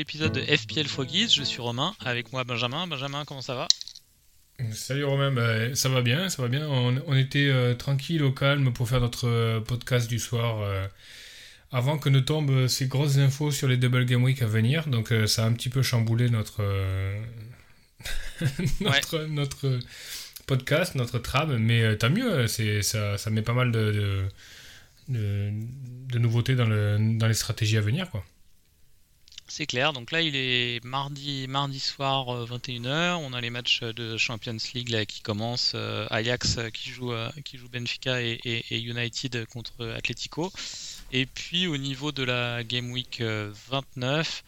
Épisode de FPL Froggies, je suis Romain, avec moi Benjamin. Benjamin, comment ça va? Salut Romain, bah, ça va bien, ça va bien. On, était euh, tranquille au calme pour faire notre euh, podcast du soir euh, avant que ne tombent ces grosses infos sur les double game week à venir. Donc ça a un petit peu chamboulé notre notre, notre podcast, notre trame, mais tant mieux. C'est ça, ça met pas mal de, de, de nouveautés dans, le, dans les stratégies à venir, quoi. C'est clair, donc là il est mardi, mardi soir 21h, euh, on a les matchs de Champions League qui commencent, euh, Ajax euh, qui joue, Benfica et, United contre Atletico. Et puis au niveau de la Game Week 29,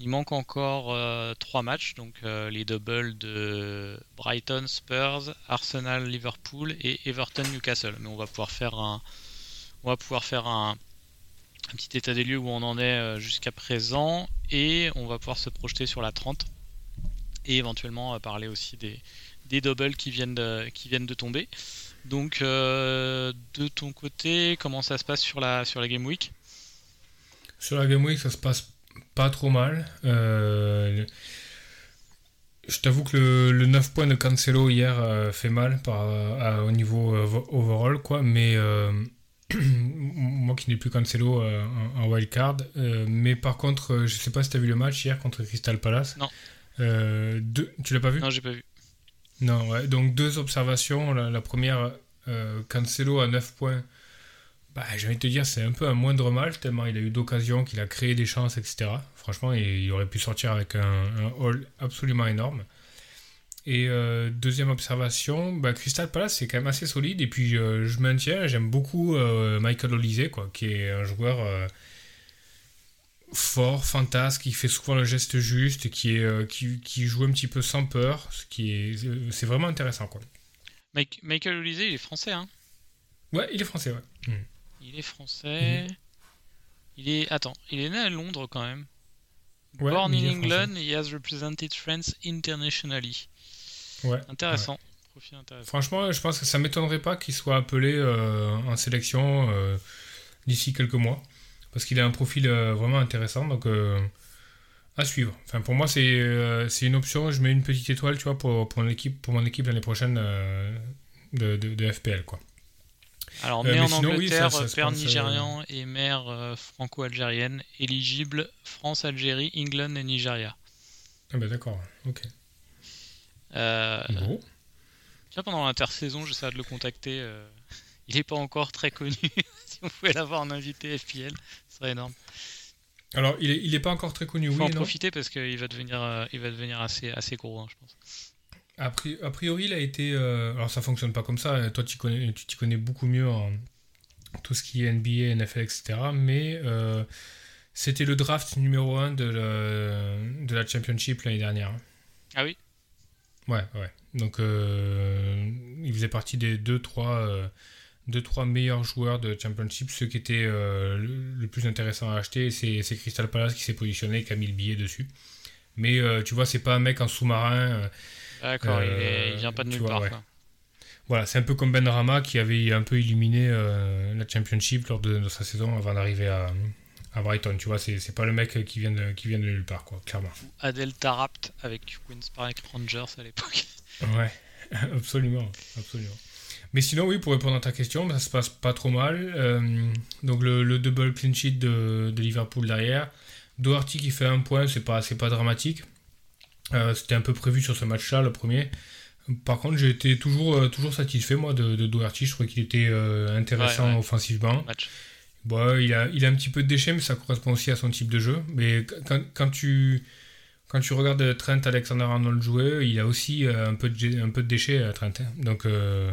il manque encore trois matchs, donc les doubles de Brighton, Spurs, Arsenal, Liverpool et Everton, Newcastle. Mais on va pouvoir faire un, on va pouvoir faire un, un petit état des lieux où on en est euh, jusqu'à présent et on va pouvoir se projeter sur la 30 et éventuellement euh, parler aussi des, doubles qui viennent de, qui viennent de tomber. Donc euh, de ton côté, comment ça se passe sur la, sur Game Week? Sur la Game Week, ça se passe pas trop mal. je t'avoue que le, 9 points de Cancelo hier fait mal au niveau overall, quoi, moi qui n'ai plus Cancelo euh, en, wildcard. Euh, mais par contre, euh, je sais pas si tu as vu le match hier contre Crystal Palace. Non. Deux, tu l'as pas vu? Non, j'ai pas vu. Non, ouais. Donc deux observations. La, première, Cancelo à 9 points. Bah, j'ai envie de te dire, c'est un peu un moindre mal, tellement il a eu d'occasions, qu'il a créé des chances, etc. Franchement, il, aurait pu sortir avec un, un haul absolument énorme. Et euh, deuxième observation, bah, Crystal Palace c'est quand même assez solide. Et puis euh, je maintiens, j'aime beaucoup euh, Michael Olise, quoi, qui est un joueur fort, fantasque, qui fait souvent le geste juste, qui, est, qui, joue un petit peu sans peur. Ce qui est, c'est vraiment intéressant. Quoi. Michael Olise, il est français, hein? Ouais, il est français, ouais. Il est français. Il est. Attends, il est né à Londres quand même. Born in England, he has represented France internationally. Ouais, intéressant. Franchement, je pense que ça m'étonnerait pas qu'il soit appelé euh, en sélection euh, d'ici quelques mois. Parce qu'il a un profil euh, vraiment intéressant. Donc, à suivre. Enfin, pour moi, c'est une option. Je mets une petite étoile tu vois, pour, pour, mon équipe, pour mon équipe l'année prochaine de, de, FPL. Quoi. Alors, né en Angleterre, père nigérian et mère franco-algérienne, éligible France, Algérie, England et Nigeria. Ah, ben d'accord, ok. Euh, pendant l'intersaison, j'essaie de le contacter. Euh, il n'est pas encore très connu. si on pouvait l'avoir en invité FPL, ce serait énorme. Alors, il n'est pas encore très connu, il faut en profiter parce qu'il va devenir, euh, il va devenir assez, assez gros, hein, je pense. A priori, il a été. Euh, alors, ça fonctionne pas comme ça. Toi, tu connais, tu t'y connais beaucoup mieux en tout ce qui est NBA, NFL, etc. Mais c'était le draft numéro 1 de, de la Championship l'année dernière. Ah oui? Ouais, ouais. Donc, euh, il faisait partie des 2-3 deux, trois meilleurs joueurs de Championship, ceux qui étaient euh, le, plus intéressant à acheter. C'est Crystal Palace qui s'est positionné, qui a mis le billet dessus. Mais euh, tu vois, c'est pas un mec en sous-marin. D'accord, il, vient pas de nulle part. Voilà, c'est un peu comme Ben Rama qui avait un peu illuminé la Championship lors de sa saison avant d'arriver à, à Brighton, tu vois, c'est pas le mec qui vient de, qui vient de nulle part, quoi, clairement. Adel Tarapt avec Queen's Park Rangers à l'époque. Ouais, absolument, absolument. Mais sinon, oui, pour répondre à ta question, ça se passe pas trop mal. Euh, donc le, double clean sheet de, de, Liverpool derrière. Doherty qui fait un point, c'est pas, pas dramatique. Euh, c'était un peu prévu sur ce match-là, le premier. Par contre, j'ai été toujours, euh, toujours satisfait, moi, de, de Doherty. Je trouvais qu'il était intéressant offensivement. Bon, il, a, il a un petit peu de déchets, mais ça correspond aussi à son type de jeu. Mais quand, quand tu, quand tu regardes Trent Alexander-Arnold jouer, il a aussi euh, un peu de, un peu de déchets, à Trent. Hein. Donc, euh,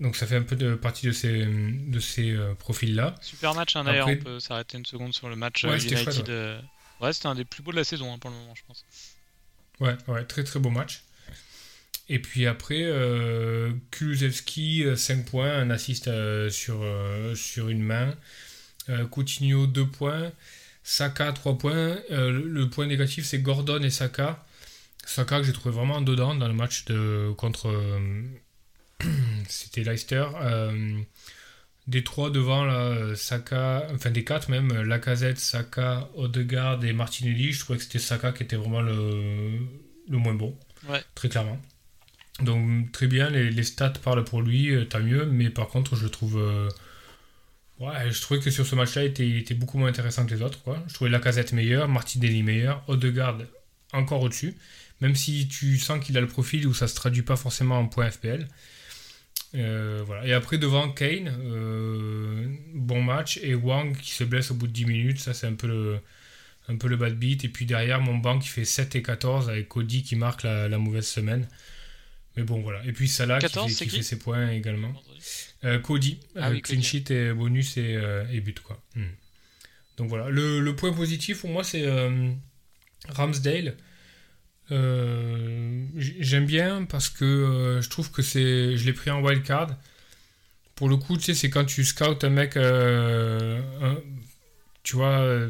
donc ça fait un peu de partie de ces, de ces euh, profils-là. Super match, hein, d'ailleurs. On peut s'arrêter une seconde sur le match United, Ouais, c'était un des plus beaux de la saison hein, pour le moment, je pense. Ouais, ouais, très très beau match. Et puis après, euh, Kulusevski, 5 points, un assist sur, sur une main. Coutinho, 2 points. Saka, 3 points. le point négatif, c'est Gordon et Saka. Saka que j'ai trouvé vraiment dedans dans le match de, contre. C'était Leicester. des trois devant, là, Saka, enfin des quatre même, Lacazette, Saka, Odegaard et Martinelli, je trouvais que c'était Saka qui était vraiment le, le moins bon. Ouais. Très clairement. Donc très bien, les, les stats parlent pour lui, euh, tant mieux, mais par contre je trouve... Euh, ouais, je trouvais que sur ce match-là, il était, beaucoup moins intéressant que les autres. Quoi. Je trouvais Lacazette meilleur, Martinelli meilleur, Odegaard encore au-dessus, même si tu sens qu'il a le profil où ça se traduit pas forcément en point FPL. Euh, voilà. Et après, devant Kane, bon match. Et Wang qui se blesse au bout de 10 minutes. Ça, c'est un peu le, un peu le bad beat. Et puis derrière, mon banc qui fait 7 et 14 avec Cody qui marque la, mauvaise semaine. Mais bon, voilà. Et puis Salah qui, fait, ses points également. Euh, Cody, ah clean sheet et bonus et, et but. Quoi. Hmm. Donc voilà. Le, le, point positif pour moi, c'est Ramsdale. Euh, j'aime bien parce que euh, je trouve que c'est. Je l'ai pris en wildcard. Pour le coup, tu sais, c'est quand tu scoutes un mec, euh, tu vois,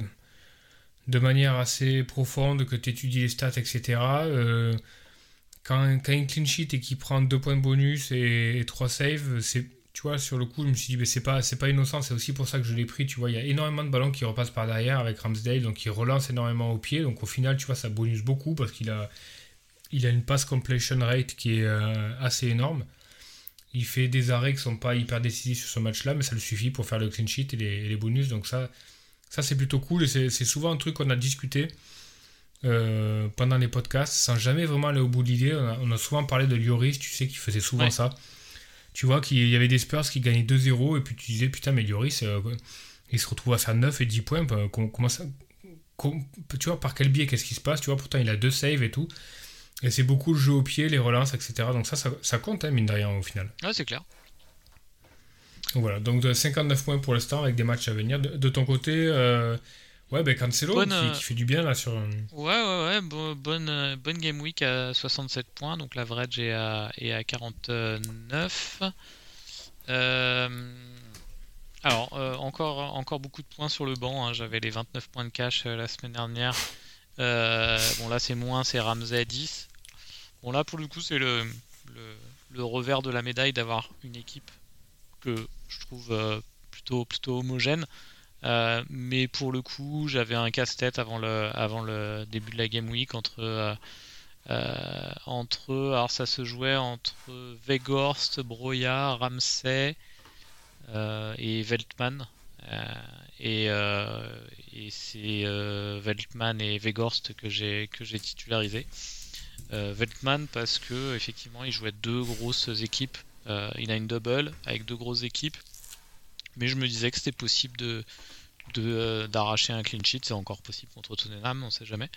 de manière assez profonde, que tu étudies les stats, etc. quand, quand il clean sheet et qu'il prend deux points de bonus et, et 3 saves, tu vois, sur le coup, je me suis dit, mais c'est pas, pas innocent, c'est aussi pour ça que je l'ai pris, tu vois, il y a énormément de ballons qui repassent par derrière avec Ramsdale, donc il relance énormément au pied, donc au final, tu vois, ça bonus beaucoup parce qu'il a, une pass completion rate qui est euh, assez énorme. Il fait des arrêts qui sont pas hyper décisifs sur ce match-là, mais ça le suffit pour faire le clean sheet et les, bonus, donc ça, ça c'est plutôt cool, et c'est souvent un truc qu'on a discuté. Euh, pendant les podcasts, sans jamais vraiment aller au bout de l'idée, on, a souvent parlé de Lloris, tu sais, qui faisait souvent ça. Tu vois qu'il y avait des Spurs qui gagnaient 2-0 et puis tu disais putain mais Lloris euh, il se retrouve à faire 9 et 10 points bah, comment ça tu vois par quel biais qu'est-ce qui se passe tu vois pourtant il a deux saves et tout. Et c'est beaucoup le jeu au pied les relances etc donc ça ça, compte hein, mine de rien au final. Ouais c'est clair. Donc voilà. Donc 59 points pour l'instant avec des matchs à venir. De, ton côté euh, Ouais, ben Cancelo euh, qui, fait du bien là sur. Ouais, ouais, ouais. bonne, euh, bonne game week à 67 points. Donc l'average est à, est à 49. Euh, alors, encore, encore beaucoup de points sur le banc. Hein. J'avais les 29 points de cash la semaine dernière. bon, là, c'est moins, c'est Ramsey 10. Bon, là, pour le coup, c'est le, le, le, revers de la médaille d'avoir une équipe que je trouve plutôt, plutôt homogène. Euh, mais pour le coup, j'avais un casse-tête avant le, début de la Game Week entre, euh, euh, entre alors ça se jouait entre Vegorst, Broya, Ramsey et Veltman. et, c'est Veltman et Vegorst que j'ai que j'ai titularisé. Veltman parce que effectivement il jouait deux grosses équipes. il a une double avec deux grosses équipes mais je me disais que c'était possible de euh, d'arracher un clean sheet, c'est encore possible contre Tottenham, on sait jamais.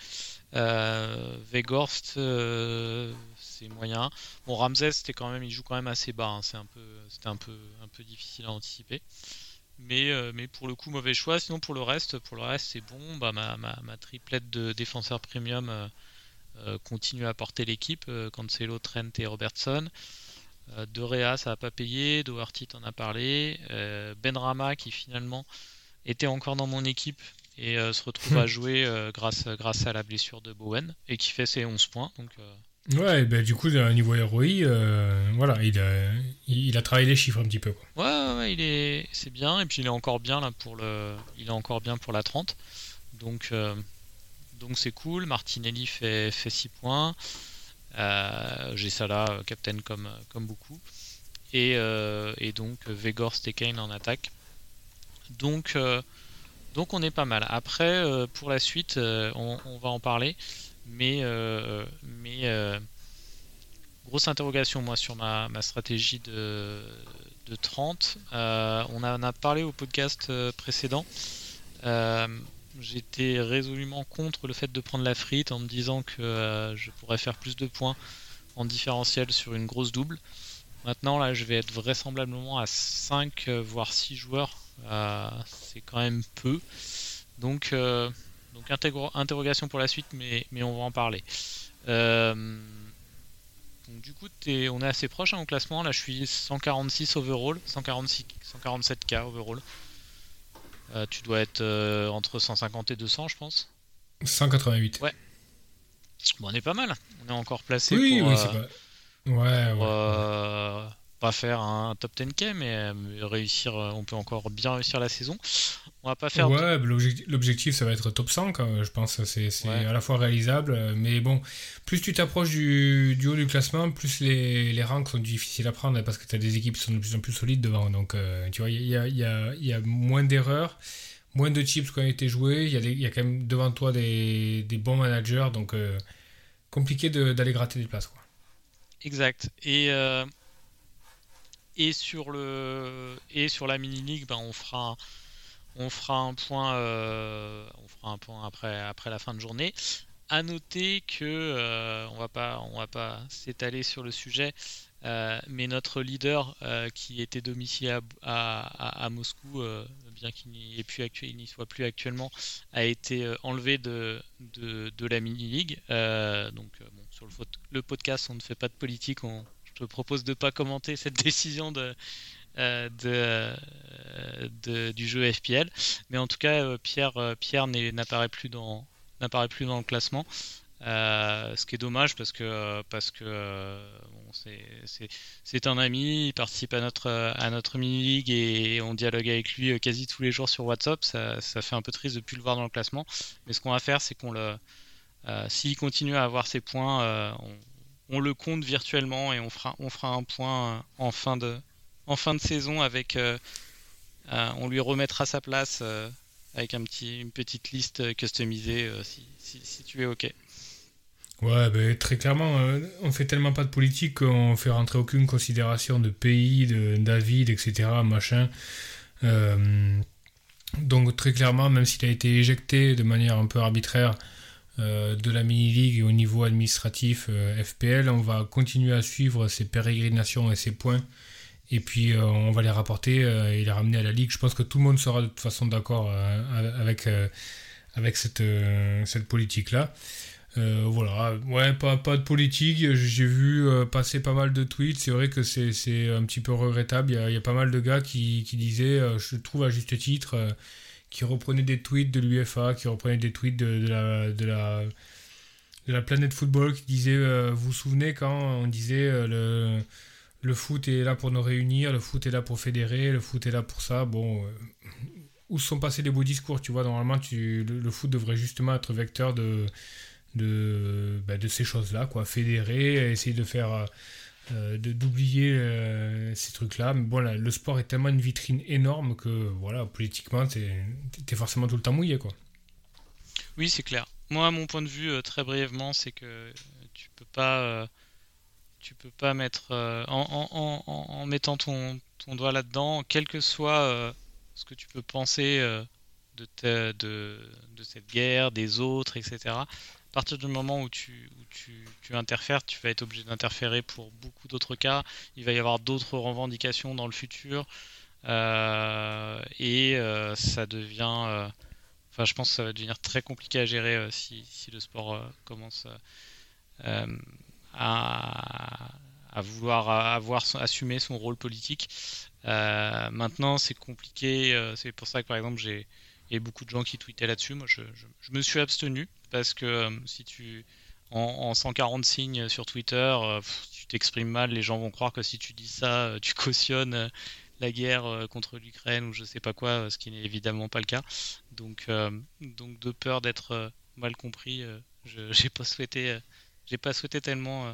Euh, Vegorst, euh, c'est moyen. Bon, Ramsey, c'était quand même, il joue quand même assez bas, hein, c'est un peu, c'était un peu, un peu difficile à anticiper. Mais, mais pour le coup, mauvais choix. Sinon, pour le reste, pour le reste, c'est bon. Bah, ma, ma, ma, triplette de défenseurs premium continue à porter l'équipe. Cancelo, Trent et Robertson. Euh, de Réa, ça n'a pas payé. Doherty, en a parlé. Euh, Benrama, qui finalement était encore dans mon équipe et euh, se retrouve à jouer grâce, grâce à la blessure de Bowen et qui fait ses 11 points. Donc, Ouais, ben, du coup, à niveau ROI, voilà, il a, il a travaillé les chiffres un petit peu. Quoi. Ouais, ouais, il est, c'est bien, et puis il est encore bien là pour le, il est encore bien pour la 30, donc, donc c'est cool. Martinelli fait, fait 6 points. Euh, j'ai ça là, euh, Captain comme, comme beaucoup. Et, euh, et donc Vegor Stekane en attaque. Donc, donc on est pas mal. Après, pour la suite, on, va en parler. Mais, mais grosse interrogation moi sur ma, ma stratégie de, de 30. on en a parlé au podcast précédent. J'étais résolument contre le fait de prendre la frite en me disant que euh, je pourrais faire plus de points en différentiel sur une grosse double. Maintenant, là, je vais être vraisemblablement à 5 euh, voire 6 joueurs. Euh, c'est quand même peu. Donc, donc interrogation pour la suite, mais, mais on va en parler. Euh, du coup, on est assez proche hein, au classement. Là, je suis 146 overall, 146, 147k overall. Euh, tu dois être euh, entre 150 et 200, je pense. 188. Ouais. Bon, on est pas mal. On est encore placé oui, pour, oui, c'est pas... Ouais, ouais pas faire un top 10K, mais euh, réussir, euh, on peut encore bien réussir la saison. On va pas faire. Ouais, l'objectif, ça va être top 100, je pense. C'est à la fois réalisable, euh, mais bon, plus tu t'approches du, haut du classement, plus les, les rangs sont difficiles à prendre parce que tu as des équipes qui sont de plus en plus solides devant. Donc, tu vois, il y a, y, a, y a, moins d'erreurs, moins de chips qui ont été joués. Il y, y, a quand même devant toi des, des bons managers, donc compliqué d'aller gratter des places. Quoi. Exact. Et et sur le et sur la mini league ben on fera on fera un point euh, après la fin de journée. À noter que euh, on va pas on s'étaler sur le sujet euh, mais notre leader qui était domicilié à, Moscou bien qu'il n'y soit plus actuellement a été enlevé de, la mini league donc sur le, podcast on ne fait pas de politique je propose de ne pas commenter cette décision de, euh, euh, du jeu FPL. Mais en tout cas, euh, Pierre, Pierre n'apparaît plus dans n'apparaît plus dans le classement. ce qui est dommage parce que parce que c'est un ami, il participe à notre à notre mini league et on dialogue avec lui quasi tous les jours sur WhatsApp. Ça, ça fait un peu triste de plus le voir dans le classement. Mais ce qu'on va faire, c'est qu'on le s'il continue à avoir ses points, on, on le compte virtuellement et on fera, on fera un point en fin de, en fin de saison avec. Euh, euh, on lui remettra sa place avec un petit, une petite liste customisée si, tu es OK. Ouais, ben, très clairement, on fait tellement pas de politique qu'on fait rentrer aucune considération de pays, de David, etc. Machin. donc très clairement, même s'il a été éjecté de manière un peu arbitraire euh, de la mini-league et au niveau administratif euh, FPL. On va continuer à suivre ses pérégrinations et ses points. Et puis euh, on va les rapporter et les ramener à la ligue. Je pense que tout le monde sera de toute façon d'accord avec, avec cette, cette politique-là. voilà, ouais, pas, pas de politique. J'ai vu passer pas mal de tweets. C'est vrai que c'est un petit peu regrettable. Il y, a, pas mal de gars qui, qui disaient, je trouve à juste titre, qui reprenait des tweets de l'UFA, qui reprenait des tweets de, la, de, la, de la planète football, qui disait, euh, vous vous souvenez quand on disait euh, le, le foot est là pour nous réunir, le foot est là pour fédérer, le foot est là pour ça. Bon, euh, où sont passés les beaux discours Tu vois, normalement, le, foot devrait justement être vecteur de, de, ces choses-là, quoi. Fédérer, essayer de faire euh, d'oublier euh, ces trucs-là. Mais bon, le sport est tellement une vitrine énorme que, voilà, politiquement, t'es forcément tout le temps mouillé, quoi. Oui, c'est clair. Moi, mon point de vue, euh, très brièvement, c'est que tu peux pas, tu peux pas mettre, en, en, mettant ton, ton doigt là-dedans, quel que soit ce que tu peux penser de, de, de, cette guerre, des autres, etc à partir du moment où tu, tu, interfères, tu vas être obligé d'interférer pour beaucoup d'autres cas. Il va y avoir d'autres revendications dans le futur. Euh, et euh, ça devient. Euh, enfin, je pense que ça va devenir très compliqué à gérer si, le sport commence à, vouloir avoir assumer son rôle politique. maintenant, c'est compliqué. c'est pour ça que, par exemple, j'ai beaucoup de gens qui tweetaient là-dessus. Moi, je, me suis abstenu parce que euh, si tu en, 140 signes sur Twitter, euh, tu t'exprimes mal, les gens vont croire que si tu dis ça, euh, tu cautionnes la guerre contre l'Ukraine ou je sais pas quoi, ce qui n'est évidemment pas le cas. Donc, donc de peur d'être mal compris, je j'ai pas souhaité, j'ai pas souhaité tellement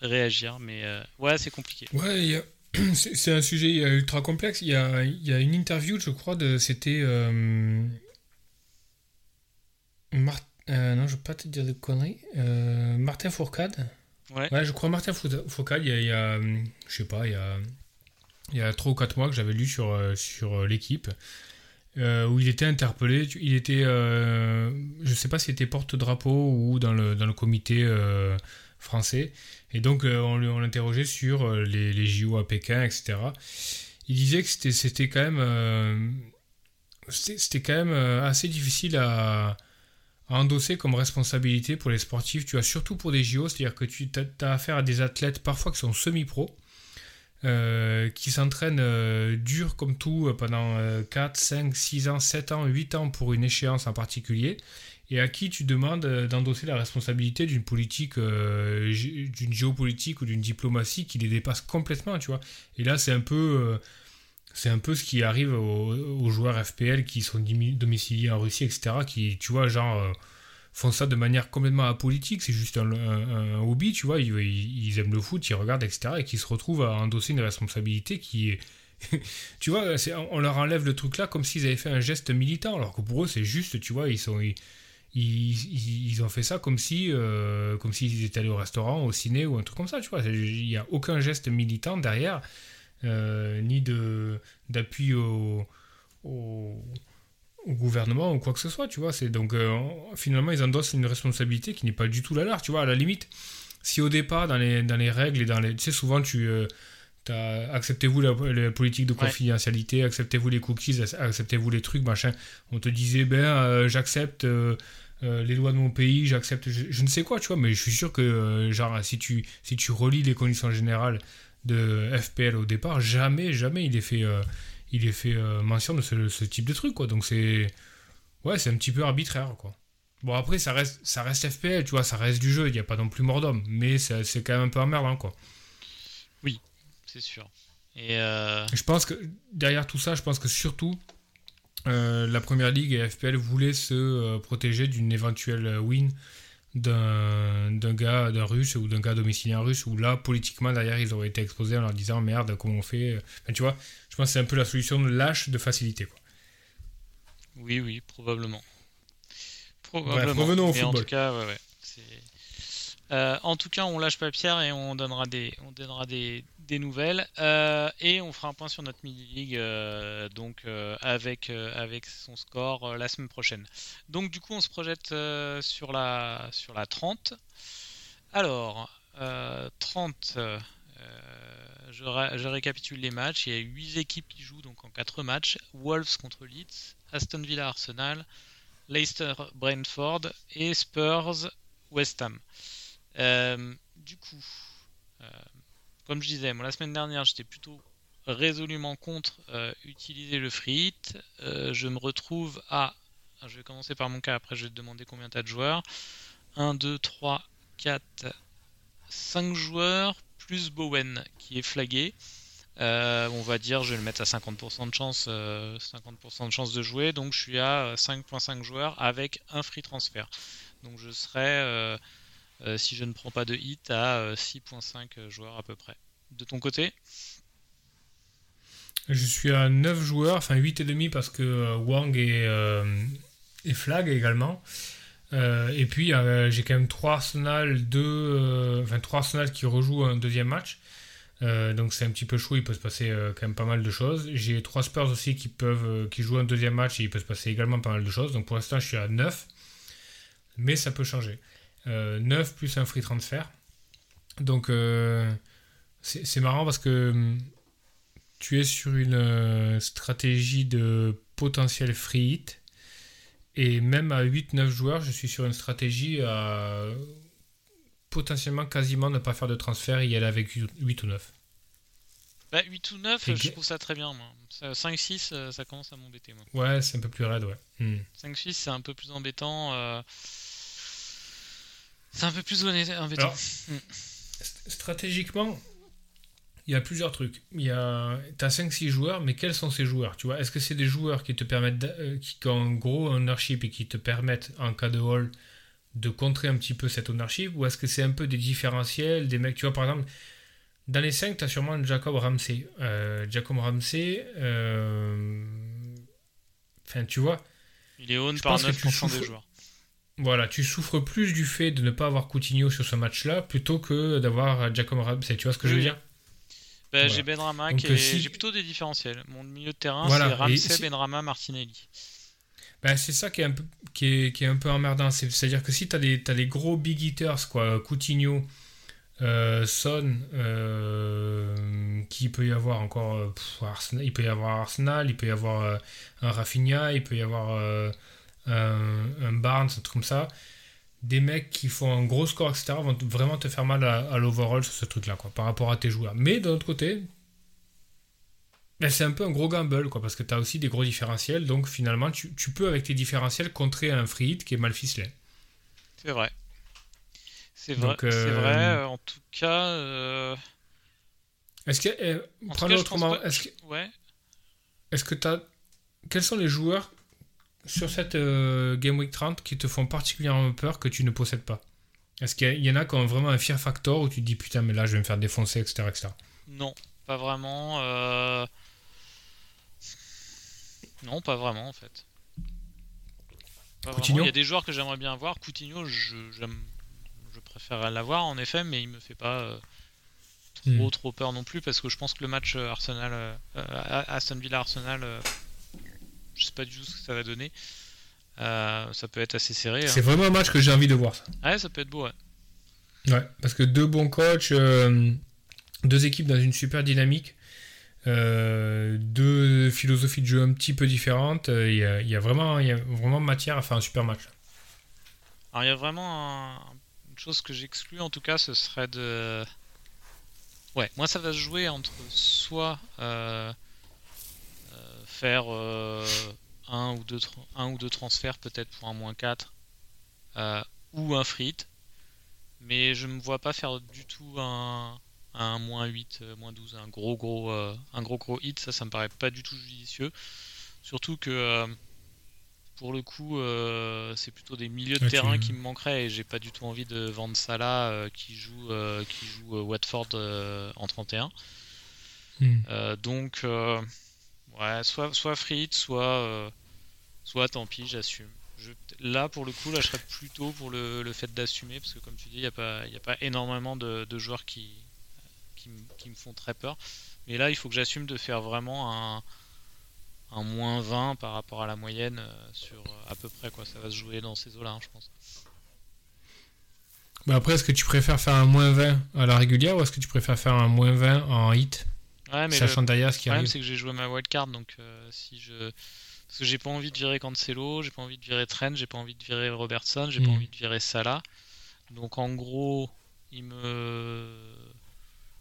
réagir, mais ouais, c'est compliqué. Ouais, c'est un sujet ultra complexe. Il y a, y a une interview, je crois, de c'était euh, non, je ne veux pas te dire de conneries. Euh, Martin Fourcade. Ouais. Je crois Martin Fourcade, il y a, je sais pas, il y a, il y a 3 ou 4 mois que j'avais lu sur, euh, sur l'équipe. où il était interpellé, il était, je sais pas s'il était porte-drapeau ou dans le, dans le comité français, et donc on l'interrogeait sur les, les JO à Pékin, etc. Il disait que c'était quand même c'était quand même assez difficile à, endosser comme responsabilité pour les sportifs, tu vois, surtout pour des JO, c'est-à-dire que tu as, affaire à des athlètes parfois qui sont semi-pro, qui s'entraînent dur comme tout pendant 4, 5, 6 ans, 7 ans, 8 ans pour une échéance en particulier, et à qui tu demandes d'endosser la responsabilité d'une politique, d'une géopolitique ou d'une diplomatie qui les dépasse complètement, tu vois. Et là, c'est un peu c'est un peu ce qui arrive aux, joueurs FPL qui sont domiciliés en Russie, etc., qui, tu vois, genre, euh, font ça de manière complètement apolitique, c'est juste un, hobby, tu vois, ils, aiment le foot, ils regardent, etc., et qui se retrouvent à endosser une responsabilité qui est... tu vois, on leur enlève le truc là comme s'ils avaient fait un geste militant, alors que pour eux, c'est juste, tu vois, ils sont... ont fait ça comme si euh, comme s'ils étaient allés au restaurant, au ciné ou un truc comme ça, tu vois. Il n'y a aucun geste militant derrière. Euh, ni d'appui au, au, gouvernement ou quoi que ce soit, tu vois. Donc euh, finalement ils endossent une responsabilité qui n'est pas du tout la leur, tu vois. À la limite, si au départ dans les, dans les règles et dans les, tu souvent tu acceptez-vous la, politique de confidentialité, acceptez-vous les cookies, acceptez-vous les trucs, machin. On te disait, ben, j'accepte les lois de mon pays, j'accepte je, ne sais quoi, tu vois, mais je suis sûr que, genre, si tu, si tu relis les conditions générales de FPL au départ, jamais, jamais il est fait, euh, il est fait euh, mention de ce, type de truc, quoi. Donc c'est, ouais, c'est un petit peu arbitraire, quoi. Bon après ça reste, ça reste FPL, tu vois, ça reste du jeu, il n'y a pas non plus mort d'homme, mais c'est quand même un peu emmerdant, quoi. Oui, c'est sûr. Et euh, Je pense que derrière tout ça, je pense que surtout la première ligue et FPL voulaient se protéger d'une éventuelle win d'un gars, d'un russe ou d'un gars domicilien russe, où là, politiquement, derrière, ils auraient été exposés en leur disant merde, comment on fait enfin, Tu vois, je pense que c'est un peu la solution lâche de facilité. Quoi. Oui, oui, probablement. Probablement. revenons au football. En tout cas, ouais, ouais, euh, en tout cas, on lâche pas pierre et on donnera des, on donnera des, des nouvelles euh, et on fera un point sur notre mini league euh, donc avec avec son score la semaine prochaine. Donc du coup, on se projette sur la sur la 30. Alors 30 je, récapitule les matchs. Il y a 8 équipes qui jouent donc en 4 matchs. Wolves contre Leeds, Aston Villa Arsenal, Leicester Brentford et Spurs West Ham. Euh, du coup, euh, comme je disais, moi la semaine dernière j'étais plutôt résolument contre euh, utiliser le free hit. je me retrouve à. Je vais commencer par mon cas, après je vais te demander combien tu as de joueurs. 1, 2, 3, 4, 5 joueurs, plus Bowen qui est flagué. on va dire, je vais le mettre à 50% de chance, 50% de chance de jouer. Donc je suis à 5.5 joueurs avec un free transfert. Donc je serai euh, si je ne prends pas de hit, à 6.5 euh, joueurs à peu près. De ton côté? Je suis à 9 joueurs, enfin 8,5 parce que euh, Wang est, flag également. et puis j'ai quand même 3 Arsenal, 2, enfin 3 Arsenal qui rejouent un deuxième match. donc c'est un petit peu chaud, il peut se passer quand même pas mal de choses. J'ai 3 Spurs aussi qui peuvent qui jouent un deuxième match et il peut se passer également pas mal de choses. Donc pour l'instant je suis à 9. Mais ça peut changer. 9 euh, plus un free transfer. Donc euh, c'est marrant parce que hum, tu es sur une euh, stratégie de potentiel free hit. Et même à 8-9 joueurs, je suis sur une stratégie à potentiellement quasiment ne pas faire de transfert et y aller avec 8 ou 9. Bah, 8 ou 9, je trouve ça très bien. 5-6, ça commence à m'embêter. Ouais, c'est un peu plus raide, ouais. 5-6, hmm. c'est un peu plus embêtant. C'est un peu plus embêtant. Mm. Stratégiquement, il y a plusieurs trucs. Il y a, as 5-6 joueurs, mais quels sont ces joueurs Tu vois, est-ce que c'est des joueurs qui te permettent, euh, qui ont en gros ownership et qui te permettent en cas de hall de contrer un petit peu cet ownership, ou est-ce que c'est un peu des différentiels, des mecs, tu vois, par exemple, dans les 5, tu as sûrement Jacob Ramsey. Euh, Jacob Ramsey, euh, enfin, tu vois. Il est own par 9% des joueurs. Voilà, tu souffres plus du fait de ne pas avoir Coutinho sur ce match-là plutôt que d'avoir Jacob Ramsey. Tu vois ce que je veux dire? Bah, J'ai Benrama qui J'ai plutôt des différentiels. Mon milieu de terrain, c'est Ramsey, Benrama, Martinelli. Bah, c'est ça qui est un peu, qui est, qui est un peu emmerdant. C'est-à-dire que si tu as, des gros big hitters, quoi, Coutinho, euh, Son, euh, qui peut y avoir encore euh, pff, Arsenal, il peut y avoir Arsenal, il peut y avoir euh, un Rafinha, il peut y avoir euh, un, un Barnes, un truc comme ça. Des mecs qui font un gros score, etc., vont vraiment te faire mal à, à l'overall sur ce truc-là, quoi, par rapport à tes joueurs. Mais d'un autre côté, ben, c'est un peu un gros gamble, quoi, parce que tu as aussi des gros différentiels, donc finalement, tu, tu peux, avec tes différentiels, contrer un free hit qui est mal ficelé. C'est vrai. C'est vrai. Donc, euh, C'est vrai. euh, En tout cas, euh, Est-ce que, eh, autrement, est-ce que, ouais. est-ce que tu as. Quels sont les joueurs sur cette euh, Game Week 30 qui te font particulièrement peur que tu ne possèdes pas Est-ce qu'il y, en a qui ont vraiment un fear factor où tu te dis putain, mais là je vais me faire défoncer, etc. etc. Non, pas vraiment. euh, Non, pas vraiment en fait. Pas vraiment. Coutinho Il y a des joueurs que j'aimerais bien avoir. Coutinho, je, je préférerais l'avoir en effet, mais il me fait pas euh, trop Hmm. trop peur non plus parce que je pense que le match euh, Arsenal, Aston Villa Arsenal, je sais pas du tout ce que ça va donner. Euh, ça peut être assez serré. hein. C'est vraiment un match que j'ai envie de voir. Ça. Ouais, ça peut être beau. Ouais. Ouais, parce que deux bons coachs, euh, deux équipes dans une super dynamique, euh, deux philosophies de jeu un petit peu différentes. Il y, a, il y a vraiment, y a vraiment matière à faire un super match. Alors il y a vraiment un- une chose que j'exclus en tout cas, ce serait de... Ouais, moi ça va se jouer entre soit faire euh, un, ou deux un ou deux transferts peut-être pour un moins 4 euh, ou un free hit, mais je me vois pas faire du tout un, un moins 8, euh, moins 12, un gros gros, un gros gros hit, ça ça me paraît pas du tout judicieux. Surtout que pour le coup, euh, c'est plutôt des milieux de terrain qui me manqueraient et j'ai pas du tout envie de vendre Salah euh, qui joue, euh, qui joue Watford en 31. Hmm. Donc, ouais, soit, soit free hit, soit, euh, soit tant pis, j'assume. Là, pour le coup, là, je serais plutôt pour le, fait d'assumer parce que, comme tu dis, il n'y a, pas- y a pas énormément de, joueurs qui, qui, me- font très peur. Mais là, il faut que j'assume de faire vraiment un, un moins 20 par rapport à la moyenne euh, sur euh, à peu près quoi. Ça va se jouer dans ces eaux-là, hein, je pense. Mais après, est-ce que tu préfères faire un moins 20 à la régulière ou est-ce que tu préfères faire un moins 20 en hit, Ouais, mais le sachant derrière ce qui problème, arrive c'est que j'ai joué ma wildcard, donc euh, si je. Parce que j'ai pas envie de virer Cancelo, j'ai pas envie de virer Trent, j'ai pas envie de virer Robertson, j'ai pas Mm. envie de virer Salah. Donc en gros, il me.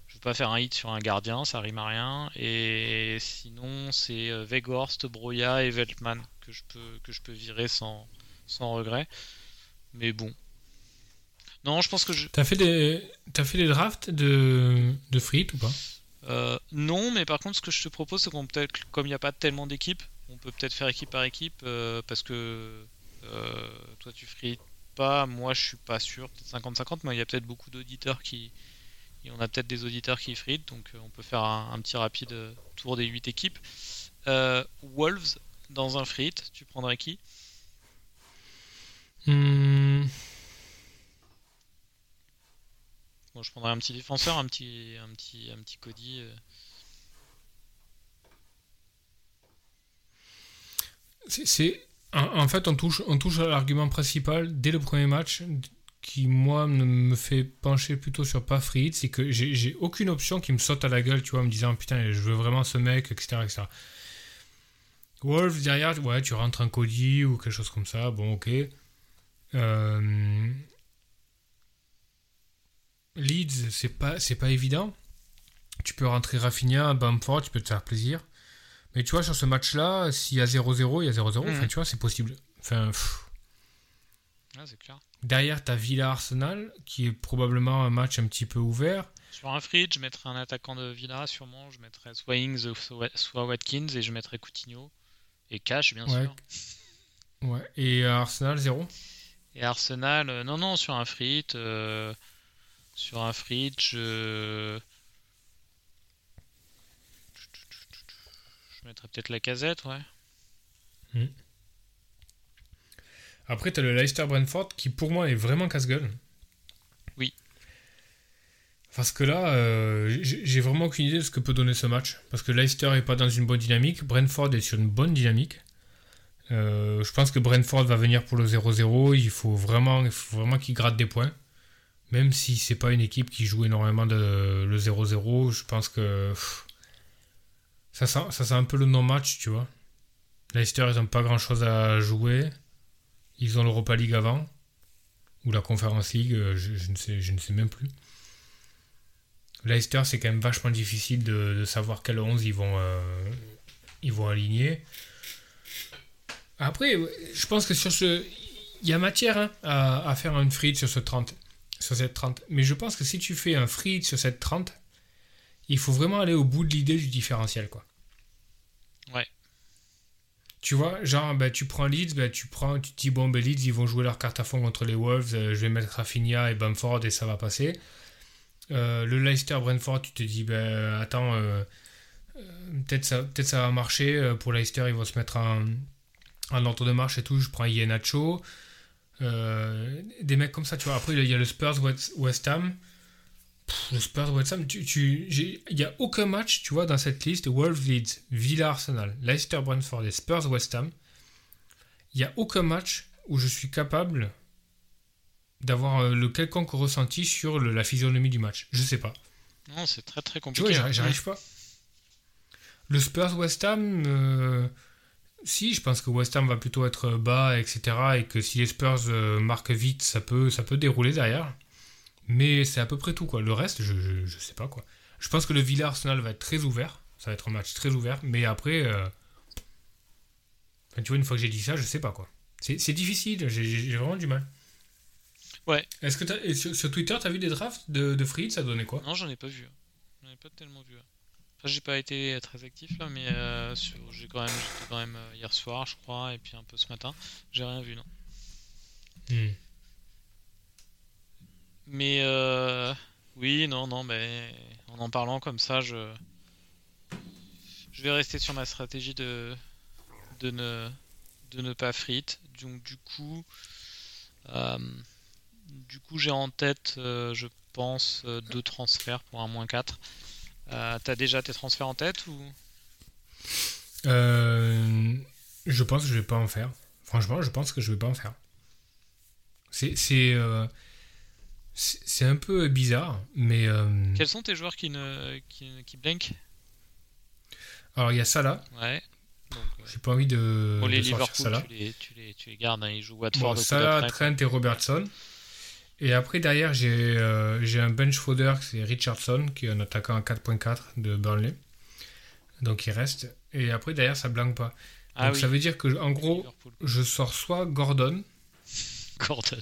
Je veux pas faire un hit sur un gardien, ça rime à rien. Et sinon, c'est euh, Weghorst, Broya et Veltman que je peux, que je peux virer sans, sans regret. Mais bon. Non, je pense que je. T'as fait des, t'as fait des drafts de, de free hit ou pas? Euh, non, mais par contre, ce que je te propose, c'est qu'on peut-être, comme il n'y a pas tellement d'équipes, on peut peut-être faire équipe par équipe, euh, parce que euh, toi tu frites pas, moi je suis pas sûr, peut-être 50-50, mais il y a peut-être beaucoup d'auditeurs qui. et on a peut-être des auditeurs qui fritent, donc on peut faire un, petit rapide tour des 8 équipes. Wolves, dans un frit, tu prendrais qui? Hmm, Je prendrais un petit défenseur, un petit, un petit, un petit Cody. euh. c'est, en, fait, on touche, on touche à l'argument principal dès le premier match qui, moi, me fait pencher plutôt sur pas hit, c'est que j'ai, aucune option qui me saute à la gueule, tu vois, en me disant putain, je veux vraiment ce mec, etc. etc. Derrière, ouais, tu rentres un Cody ou quelque chose comme ça, bon, ok. Euh, Leeds, c'est pas, c'est pas évident. Tu peux rentrer Rafinha, Bamford, tu peux te faire plaisir. Mais tu vois, sur ce match-là, s'il y a 0-0, il y a 0-0. Mhm. Enfin, tu vois, c'est possible. Enfin. Ah, c'est clair. Derrière, tu as Villa-Arsenal, qui est probablement un match un petit peu ouvert. Sur un free, je mettrais un attaquant de Villa, sûrement. Je mettrais soit Ings, ou soit Watkins, et je mettrais Coutinho. Et Cash, bien Ouais. sûr. Ouais. Et euh, Arsenal, 0. Et Arsenal, euh, non, non, sur un free, euh, sur un free, je... Je mettrais peut-être la casette, ouais. Après, tu as le Leicester-Brentford, qui pour moi est vraiment casse-gueule. Oui. Parce que là, euh, j'ai vraiment aucune idée de ce que peut donner ce match. Parce que Leicester est pas dans une bonne dynamique, Brentford est sur une bonne dynamique. Euh, je pense que Brentford va venir pour le 0-0. Il faut vraiment, il faut vraiment qu'il gratte des points. Même si c'est pas une équipe qui joue énormément de le 0-0, je pense que ça sent, ça sent un peu le non-match, tu vois. Leicester, ils n'ont pas grand-chose à jouer. Ils ont l'Europa League avant, ou la Conference League, euh, je, ne, sais, je ne sais même plus. Leicester, c'est quand même vachement difficile de, savoir quelle 11 ils vont, euh, ils vont aligner. Après, je pense que sur ce. Il y a matière hein, à, faire un free sur ce 30 sur cette 30. Mais je pense que si tu fais un free sur cette 30, il faut vraiment aller au bout de l'idée du différentiel, quoi. Ouais. Tu vois, genre, bah, tu prends Leeds, bah, tu prends, tu te dis, bon, ben Leeds, ils vont jouer leur carte à fond contre les Wolves, euh, je vais mettre Rafinha et Bamford et ça va passer. Euh, le Leicester-Brentford, tu te dis, ben attends, euh, peut-être ça, peut ça va marcher. Pour Leicester, ils vont se mettre en, en de marche et tout. Je prends Ienacho. Euh, des mecs comme ça, tu vois. Après, il y a le Spurs West Ham. le Spurs West Ham, il n'y a aucun match, tu vois, dans cette liste. Wolves Leeds, Villa Arsenal, Leicester Brentford et Spurs West Ham. Il n'y a aucun match où je suis capable d'avoir euh, le quelconque ressenti sur la physionomie du match. Je sais pas. Non, c'est très très compliqué. Tu vois, j'arrive pas. Le Spurs West Ham. Euh, si, je pense que West Ham va plutôt être bas, etc. Et que si les Spurs euh, marquent vite, ça peut, ça peut dérouler derrière. Mais c'est à peu près tout, quoi. Le reste, je, je, sais pas, quoi. Je pense que le Villa Arsenal va être très ouvert. Ça va être un match très ouvert. Mais après, euh, tu vois, une fois que j'ai dit ça, je sais pas, quoi. C'est difficile, j'ai vraiment du mal. Ouais. Est-ce que sur, sur, Twitter, t'as vu des drafts de, de Ça donnait quoi? Non, j'en ai pas vu. J'en ai pas tellement vu j'ai pas été très actif là, mais euh, j'ai quand même, j'étais quand même euh, hier soir, je crois, et puis un peu ce matin. J'ai rien vu, non. Hmm. Mais euh, oui, non, non, mais en en parlant comme ça, je, je vais rester sur ma stratégie de, de ne, de ne pas frite. Donc du coup, du coup, j'ai en tête, je pense, deux transferts pour un moins 4. Euh, t'as déjà tes transferts en tête ou? Euh, Je pense que je vais pas en faire. Franchement, je pense que je vais pas en faire. C'est c'est euh, c'est un peu bizarre, mais. Quels sont tes joueurs qui ne qui, qui blank Alors il y a Salah. Ouais. J'ai pas envie de, bon, les de Liverpool, Salah. Tu les, tu les, tu les gardes, hein, ils jouent Watford. Bon, Salah, Trent et Robertson. Et après, derrière, j'ai euh, un bench fodder, c'est Richardson, qui est un attaquant à 4.4 de Burnley. Donc il reste. Et après, derrière, ça blanque pas. Ah Donc ça veut dire que, en gros, je sors soit Gordon. Gordon.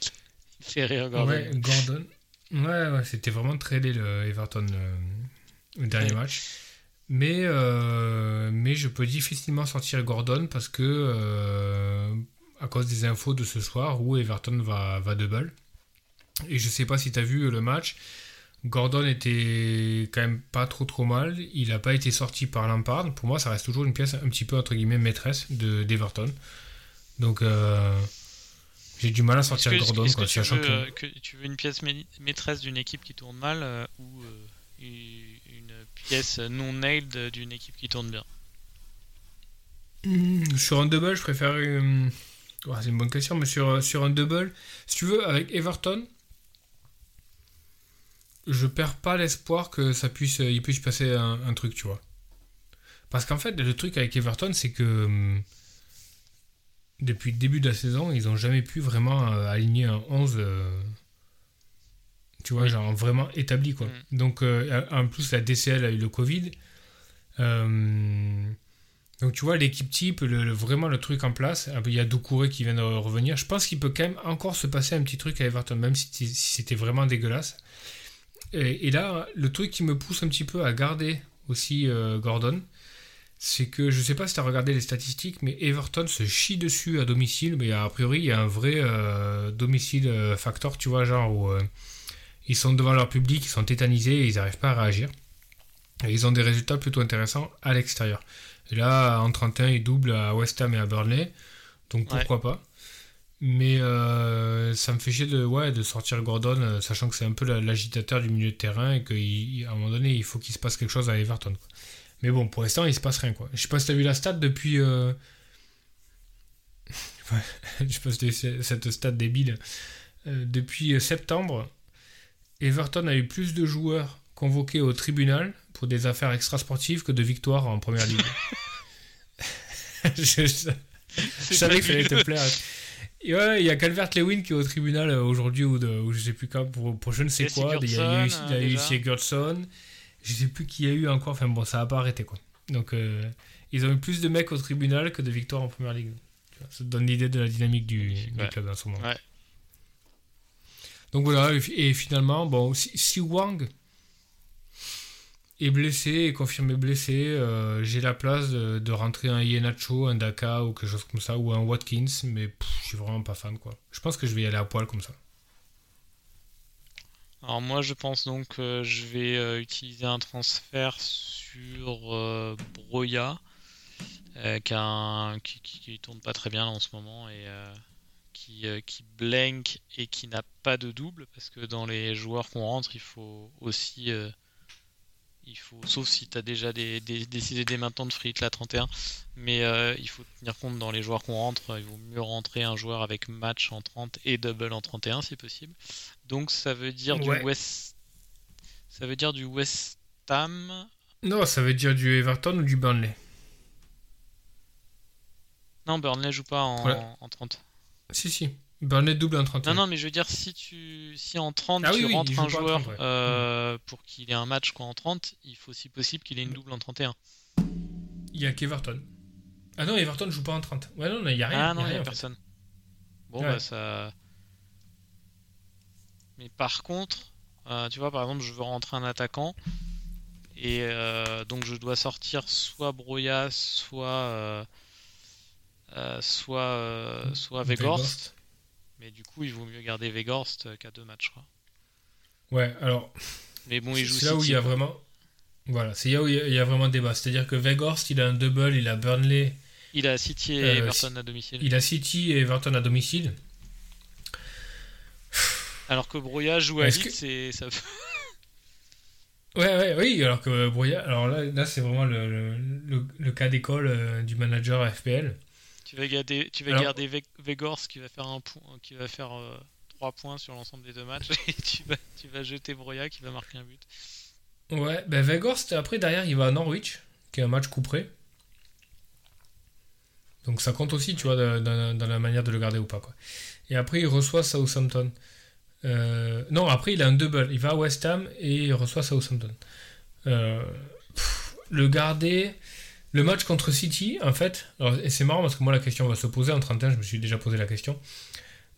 Il fait rire, Gordon. Ouais, Gordon. Ouais, ouais c'était vraiment très laid le Everton le, dernier match. Mais, euh, mais je peux difficilement sortir Gordon parce que, euh, à cause des infos de ce soir où Everton va, va double. Et je sais pas si tu as vu le match. Gordon était quand même pas trop trop mal. Il n'a pas été sorti par Lampard. Pour moi, ça reste toujours une pièce un petit peu entre guillemets maîtresse de d'Everton. Donc euh, j'ai du mal à sortir Gordon. Est-ce que, tu veux, une pièce maîtresse d'une équipe qui tourne mal euh, ou euh, une pièce non nailed d'une équipe qui tourne bien? Hmm, Sur un double, je préfère. c'est une bonne question, mais sur, sur un double, si tu veux, avec Everton, je perds pas l'espoir que ça puisse, il puisse passer un, truc, tu vois. Parce qu'en fait, le truc avec Everton, c'est que hum, depuis le début de la saison, ils n'ont jamais pu vraiment euh, aligner un 11, euh, tu vois, genre vraiment établi, quoi. Mm. Donc, euh, en plus, la DCL a eu le Covid. Hum, donc, tu vois, l'équipe type, le, vraiment le truc en place. Il y a Doucouré qui vient de revenir. Je pense qu'il peut quand même encore se passer un petit truc à Everton, même si c'était vraiment dégueulasse. Et, là, le truc qui me pousse un petit peu à garder aussi euh, Gordon, c'est que je sais pas si tu as regardé les statistiques, mais Everton se chie dessus à domicile, mais a priori il y a un vrai euh, domicile euh, factor, tu vois, genre où ils sont devant leur public, ils sont tétanisés et ils n'arrivent pas à réagir. Et ils ont des résultats plutôt intéressants à l'extérieur. Et là, en 31, ils doublent à West Ham et à Burnley, donc pourquoi pas. Mais euh, ça me fait chier de, ouais, de sortir Gordon, euh, sachant que c'est un peu l'agitateur du milieu de terrain et qu'à un moment donné, il faut qu'il se passe quelque chose à Everton. Mais bon, pour l'instant, il se passe rien. Quoi. Je sais pas si tu as vu la stat depuis. Euh... je sais pas si cette stat débile. Euh, depuis septembre, Everton a eu plus de joueurs convoqués au tribunal pour des affaires extrasportives que de victoires en première ligue. je, je- je savais que ça allait te plaire. Et ouais, il y a Calvert Lewin qui est au tribunal euh, aujourd'hui ou, de, ou je sais plus quand pour, pour je ne sais quoi. Il y a, eu, Sigurdsson, il y a eu déjà. Sigurdsson. Je sais plus qui y a eu encore. Enfin bon, ça a pas arrêté quoi. Donc euh, ils ont eu plus de mecs au tribunal que de victoires en première ligue. Ça te donne l'idée de la dynamique du, club en ce moment. Ouais. Donc voilà, et fi- et finalement, bon, si, si Wang est blessé, est confirmé blessé, euh, j'ai la place de, rentrer un Ienacho, un Daka ou quelque chose comme ça, ou un Watkins, mais je suis vraiment pas fan quoi. Je pense que je vais y aller à poil comme ça. Alors moi je pense donc que je vais euh, utiliser un transfert sur euh, Broya euh, qui, un- tourne pas très bien en ce moment et euh, qui, euh, qui blank et qui n'a pas de double parce que dans les joueurs qu'on rentre il faut aussi euh, il faut sauf si tu as déjà des, des- décidé dès maintenant de free hit la 31 mais euh, il faut tenir compte dans les joueurs qu'on rentre il vaut mieux rentrer un joueur avec match en 30 et double en 31 si possible donc ça veut dire Ouais. du West ça veut dire du West Ham? Non, ça veut dire du Everton ou du Burnley? non Burnley joue pas en, Ouais. en 30 Si, si. Burnley double en 31. non non mais je veux dire si tu si en 30 Ah tu oui, rentres un joueur 30, ouais. euh, pour qu'il ait un match quoi en 30 il faut si possible qu'il ait une double en 31 Il y a qu'Everton. Ah non, Everton joue pas en 30. Ouais, non, il y a rien. Ah non, il rien, n'y a fait. personne. Bon, Ouais. bah ça. Mais par contre, euh, tu vois, par exemple, je veux rentrer un attaquant. Et euh, donc, je dois sortir soit Broya, soit. euh, soit, soit Vegorst. Mais du coup, il vaut mieux garder Vegorst euh, qu'à deux matchs, quoi. Ouais, alors, Mais bon, il joue c'est là où il y a vraiment. Voilà, c'est là où il y a- vraiment débat. C'est-à-dire que Weghorst, il a un double, il a Burnley, Il a City et Euh, Everton à domicile. il a City et Everton à domicile. Alors que Broya joue à que- et ça. Ouais, ouais, oui, alors que Broya, alors là, là c'est vraiment le, le, le- le cas d'école euh, du manager FPL. Tu vas garder, tu vas Alors- garder Ve- Vegors qui va faire un point, qui va faire 3 points sur l'ensemble des deux matchs et tu vas, tu vas jeter Broya qui va marquer un but. Ouais, ben Weghorst, après, derrière, il va à Norwich, qui est un match couperé. Donc ça compte aussi, tu vois, dans, dans- dans la manière de le garder ou pas, quoi. Et après, il reçoit Southampton. Euh, non, après, il a un double. Il va à West Ham et il reçoit Southampton. Euh, pff, le garder... Le match contre City, en fait, c'est marrant parce que moi la question va se poser en 31, je me suis déjà posé la question.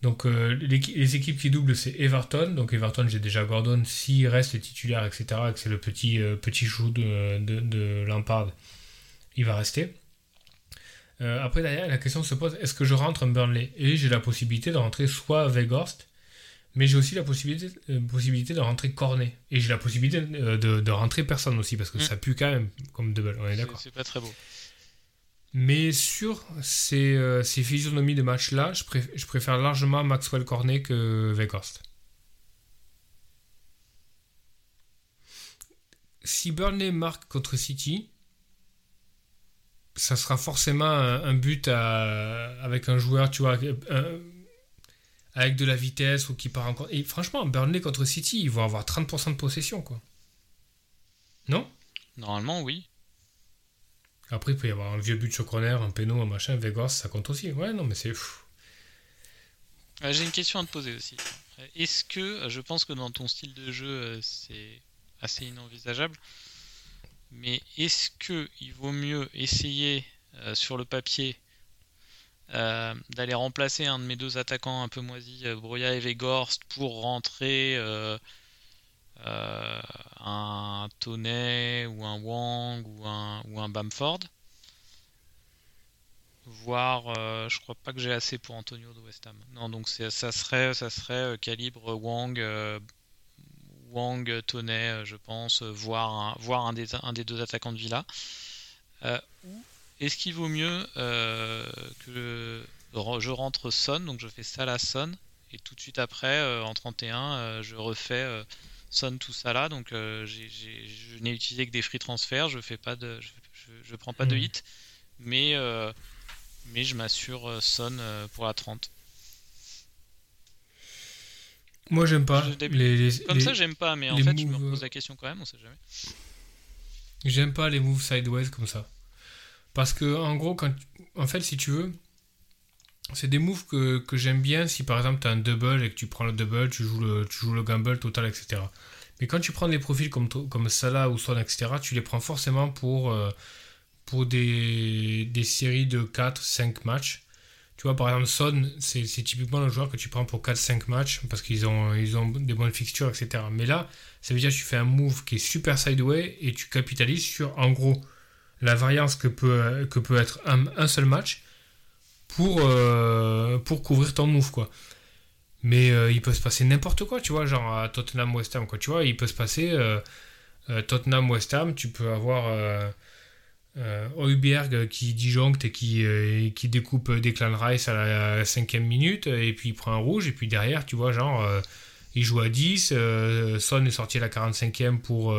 Donc euh, les équipes qui doublent c'est Everton, donc Everton j'ai déjà Gordon, s'il reste les titulaires, etc., et que c'est le petit, euh, petit chou de, de, Lampard, il va rester. Euh, après derrière la question se pose, est-ce que je rentre un Burnley? Et j'ai la possibilité de rentrer soit Weghorst, mais j'ai aussi la possibilité, euh, possibilité de rentrer Cornet. Et j'ai la possibilité euh, de, de rentrer personne aussi, parce que Mm. ça pue quand même comme double, on est d'accord. c'est pas très beau. Mais sur ces, euh, ces physionomies de match-là, je, préf- je préfère largement Maxwell Cornet que Weghorst. Si Burnley marque contre City, ça sera forcément un, un but à- avec un joueur, tu vois, un- avec de la vitesse ou qui part encore. Et franchement, Burnley contre City, ils vont avoir 30% de possession, quoi. Non? Normalement, oui. Après, il peut y avoir un vieux but sur corner, un péno, un machin, Vegas, ça compte aussi. Ouais, non, mais c'est fou. Euh, J'ai une question à te poser aussi. Euh, Est-ce que, euh, je pense que dans ton style de jeu, c'est assez inenvisageable, mais est-ce que il vaut mieux essayer euh, sur le papier euh, d'aller remplacer un de mes deux attaquants un peu moisis, euh, Broya et Vegorst, pour rentrer euh, un Toney ou un Wang ou un, ou un Bamford Voire, je crois pas que j'ai assez pour Antonio de West Ham. Non, donc ça serait, ça serait calibre Wang, Wang, Toney, euh, je pense, voire, un, un, des, un des deux attaquants de Villa. Ou est-ce qu'il vaut mieux euh, que je rentre Son, donc je fais Salah Son, et tout de suite après, euh, en 31, euh, je refais Son tout Salah, donc je n'ai utilisé que des free transferts, je fais pas de, je, je- je prends pas de Mhm. hit, mais mais je m'assure Son pour la 30. Moi, j'aime pas. Les, les- Comme les- ça, j'aime pas, mais en fait, je me euh, la question quand même, on sait jamais. J'aime pas les moves sideways comme ça. Parce que, en gros, en fait, si tu veux, c'est des moves que, j'aime bien si par exemple tu as un double et que tu prends le double, tu joues le, tu joues le gamble total, etc. Mais quand tu prends des profils comme, Salah ou Son, etc., tu les prends forcément pour, euh, pour des, des séries de 4, 5 matchs. Tu vois, par exemple, Son, c'est c'est typiquement le joueur que tu prends pour 4-5 matchs parce qu'ils ont, ils ont des bonnes fixtures, etc. Mais là, ça veut dire que tu fais un move qui est super sideway et tu capitalises sur, en gros, la variance que peut, que peut être un, seul match pour, euh, pour couvrir ton move, quoi. Mais euh, il peut se passer n'importe quoi, tu vois, genre à Tottenham West Ham, quoi. Tu vois, il peut se passer euh, Tottenham West Ham, tu peux avoir Højbjerg qui disjoncte et qui, qui découpe Declan Rice à la cinquième minute, et puis il prend un rouge, et puis derrière, tu vois, genre, il joue à 10, euh, Son est sorti à la 45e pour,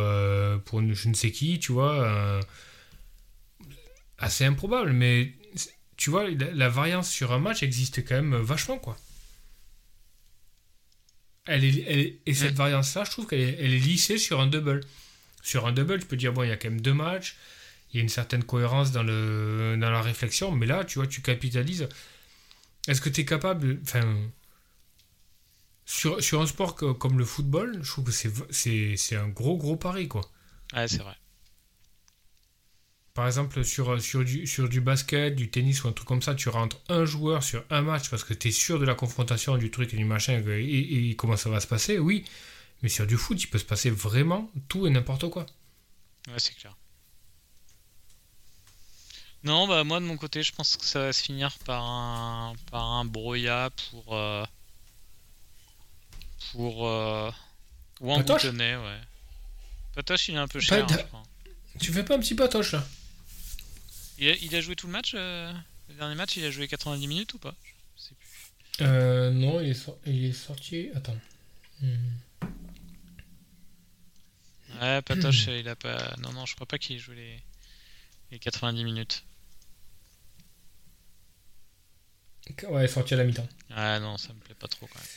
pour je ne sais qui, tu vois. Assez improbable, mais tu vois, la, la variance sur un match existe quand même vachement, quoi. Elle est, elle et cette Mm. variance-là, je trouve qu'elle est, elle est lissée sur un double. Sur un double, tu peux dire, bon, il y a quand même deux matchs, il y a une certaine cohérence dans, le, dans la réflexion, mais là, tu vois, tu capitalises. Est-ce que tu es capable. Enfin. Sur, sur un sport que- comme le football, je trouve que c'est un gros, gros pari, quoi. Ouais, c'est vrai. Par exemple, sur, sur, du, sur du basket, du tennis ou un truc comme ça, tu rentres un joueur sur un match parce que tu es sûr de la confrontation, du truc et du machin et, et- et comment ça va se passer, oui. Mais sur du foot, il peut se passer vraiment tout et n'importe quoi. Ouais, c'est clair. Non, bah moi de mon côté, je pense que ça va se finir par un par un broya pour euh, pour euh, Wang Patoche Woutenay, ouais. Patoche, il est un peu cher, hein, je crois. Tu fais pas un petit patoche là? Il a, il a joué tout le match euh, Le dernier match, il a joué 90 minutes ou pas? Je sais plus. euh, Non, il est, sor- il est sorti. Attends. Hmm. Ouais, Patoche, il a pas. Non, non, je crois pas qu'il ait joué les, les 90 minutes. Ouais, il est sorti à la mi-temps. Ah non, ça me plaît pas trop quand même.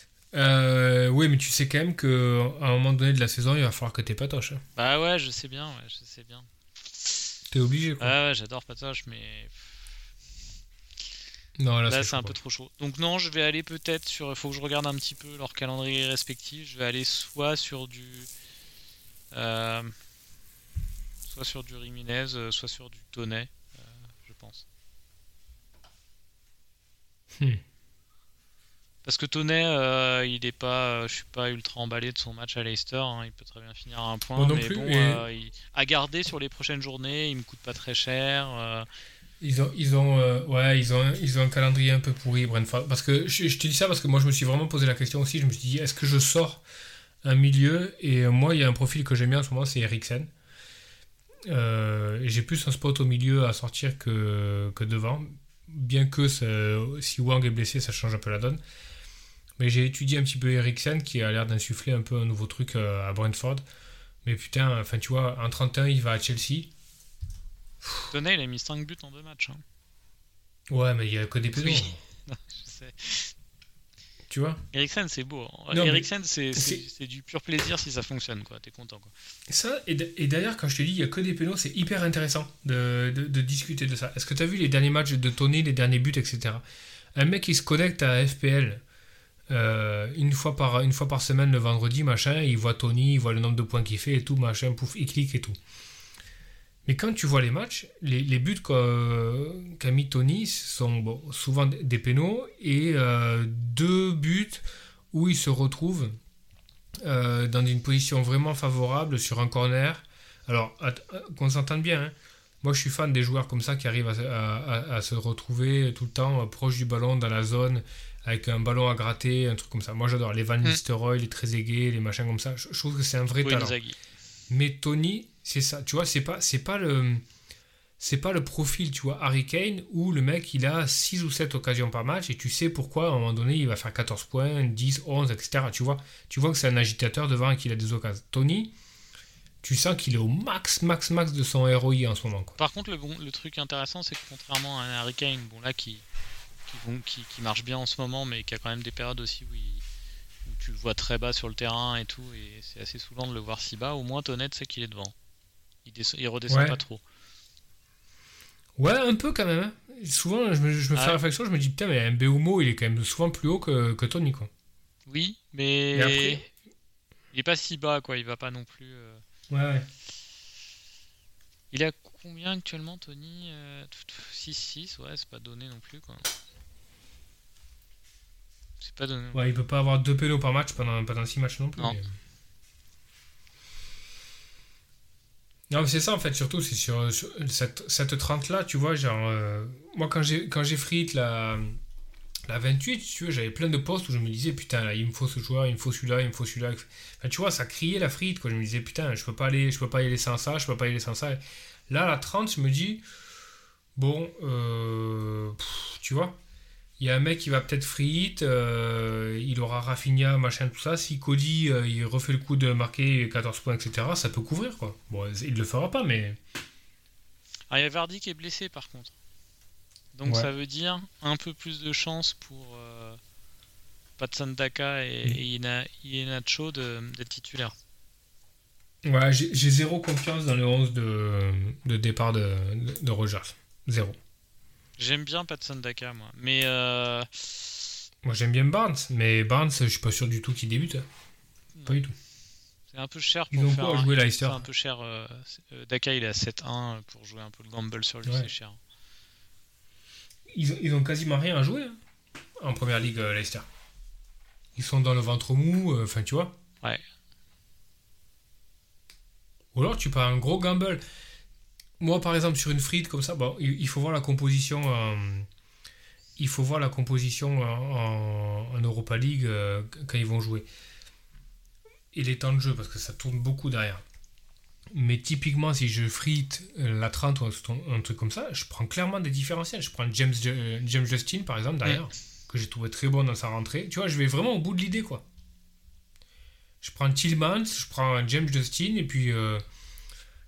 Euh, oui, mais tu sais quand même qu'à un moment donné de la saison, il va falloir que t'aies patoche. hein. Bah ouais, je sais bien, ouais, je sais bien. T'es obligé quoi. Ouais, ouais, j'adore Patoche, mais non, là, Là, c'est c'est un peu trop chaud. Donc non, je vais aller peut-être sur. Faut que je regarde un petit peu leur calendrier respectif. Je vais aller soit sur du, euh, soit sur du Riminez, euh, soit sur du Tonnet, euh, je pense. Hmm. Parce que Tonnet, euh, il est pas, euh, je suis pas ultra emballé de son match à Leicester. hein, il peut très bien finir à un point, mais plus, bon, et- euh, il- à garder sur les prochaines journées, il me coûte pas très cher. euh, Ils ont, ils ont, ouais, ils ont, ils ont un calendrier un peu pourri, Brentford. Parce que je, je te dis ça parce que moi, je me suis vraiment posé la question aussi. Je me suis dit, est-ce que je sors un milieu? Et moi, il y a un profil que j'aime bien en ce moment, c'est Eriksen. J'ai plus un spot au milieu à sortir que, que devant. Bien que ça- si Wang est blessé, ça change un peu la donne. Mais j'ai étudié un petit peu Eriksen qui a l'air d'insuffler un peu un nouveau truc euh, à Brentford. Mais putain, enfin tu vois, en 31, il va à Chelsea. Tonnet, il a mis 5 buts en deux matchs. hein. Ouais, mais il y a que des pédos. Oui. Je sais. Tu vois? Eriksen, c'est beau. hein. Non, Eriksen, c'est c'est- c'est- c'est du pur plaisir si ça fonctionne, quoi. T'es content, quoi. Ça, et, d'ailleurs, quand je te dis il n'y a que des pénaux, c'est hyper intéressant de, de- de discuter de ça. Est-ce que tu as vu les derniers matchs de Tony, les derniers buts, etc. Un mec qui se connecte à FPL euh, une, fois par, semaine le vendredi, machin, il voit Tony, il voit le nombre de points qu'il fait et tout, machin, pouf, il clique et tout. Mais quand tu vois les matchs, les, buts qu'a mis Tony sont souvent des pénaux et euh, deux buts où il se retrouve euh, dans une position vraiment favorable sur un corner. Alors, qu'on s'entende bien, hein. moi je suis fan des joueurs comme ça qui arrivent à, se retrouver tout le temps proche du ballon dans la zone avec un ballon à gratter, un truc comme ça. Moi j'adore les Van. Nistelrooy, les Trezeguet, les machins comme ça. Je, je trouve que c'est un vrai talent. Mais Tony, c'est ça. Tu vois, c'est pas, c'est pas le, c'est pas le profil, tu vois, Harry Kane où le mec il a 6 ou 7 occasions par match et tu sais pourquoi à un moment donné il va faire 14 points, 10, 11, etc. Tu vois, tu vois que c'est un agitateur devant et qu'il a des occasions. Tony, tu sens qu'il est au max, max, max de son ROI en ce moment. Quoi. Par contre, le, bon- le truc intéressant, c'est que contrairement à un Harry Kane, bon là, qui, qui, vont- qui, qui marche bien en ce moment, mais qui a quand même des périodes aussi où il, où tu le vois très bas sur le terrain et tout, et c'est assez saoulant de le voir si bas. Au moins, Tonnet sait qu'il est devant. Il, il redescend Ouais. pas trop. Ouais, un peu quand même. hein. Souvent, je me, je me fais Ah. la réflexion, je me dis putain, mais Mbeumo, il est quand même souvent plus haut que, que Tony, quoi. Oui, mais après il est pas si bas, quoi. Il va pas non plus. euh, Ouais, ouais. Il a combien actuellement, Tony Euh, 6-6, ouais, c'est pas donné non plus, quoi. C'est pas donné. Ouais, il peut pas avoir deux pénaux par match pendant, pendant six matchs non plus. Non. mais- Non, mais c'est ça en fait, surtout, c'est sur, sur cette, cette 30 là, tu vois, genre, euh, moi quand j'ai, quand j'ai frite la, la 28, tu vois, j'avais plein de postes où je me disais, putain, là, il me faut ce joueur, il me faut celui-là, il me faut celui-là. Enfin, tu vois, ça criait la frite, quoi. Je me disais, putain, je peux pas aller, je peux pas y aller sans ça, je peux pas y aller sans ça. Là, la 30, je me dis, bon, euh, pff, tu vois, il y a un mec qui va peut-être free hit, euh, il aura Rafinha, machin, tout ça. Si Cody, euh, il refait le coup de marquer 14 points, etc., ça peut couvrir, quoi. Bon, il le fera pas, mais. Ah, il y a Vardy qui est blessé par contre. Donc Ouais. ça veut dire un peu plus de chance pour euh, Patson Daka et, Mm. et Ina- Iheanacho de- d'être titulaire. Ouais, j'ai j'ai zéro confiance dans le 11 de, de départ de, de, de Rogers. Zéro. J'aime bien Patson Daka, moi. Mais euh, Moi, j'aime bien Barnes, mais Barnes, je suis pas sûr du tout qu'il débute. Pas du tout. c'est un peu cher Ils pour ont faire. quoi à un- jouer, c'est Leicester un peu cher. euh, euh, Daka, il est à 7-1 pour jouer un peu le gamble sur lui, Ouais. c'est cher. ils, ont- ils ont quasiment rien à jouer hein, en première ligue, euh, Leicester. Ils sont dans le ventre mou, enfin, tu vois. Ouais. Ou alors tu pars un gros gamble. Moi, par exemple, sur une frite comme ça, bon, il, faut voir la composition. euh, il faut voir la composition en, en- en Europa League euh, quand ils vont jouer. Et les temps de jeu, parce que ça tourne beaucoup derrière. Mais typiquement, si je frite euh, la 30 ou un, un truc comme ça, je prends clairement des différentiels. Je prends James, euh, James Justin, par exemple, derrière, que j'ai trouvé très bon dans sa rentrée. Tu vois, je vais vraiment au bout de l'idée, quoi. Je prends Tillmans, je prends James Justin, et puis euh,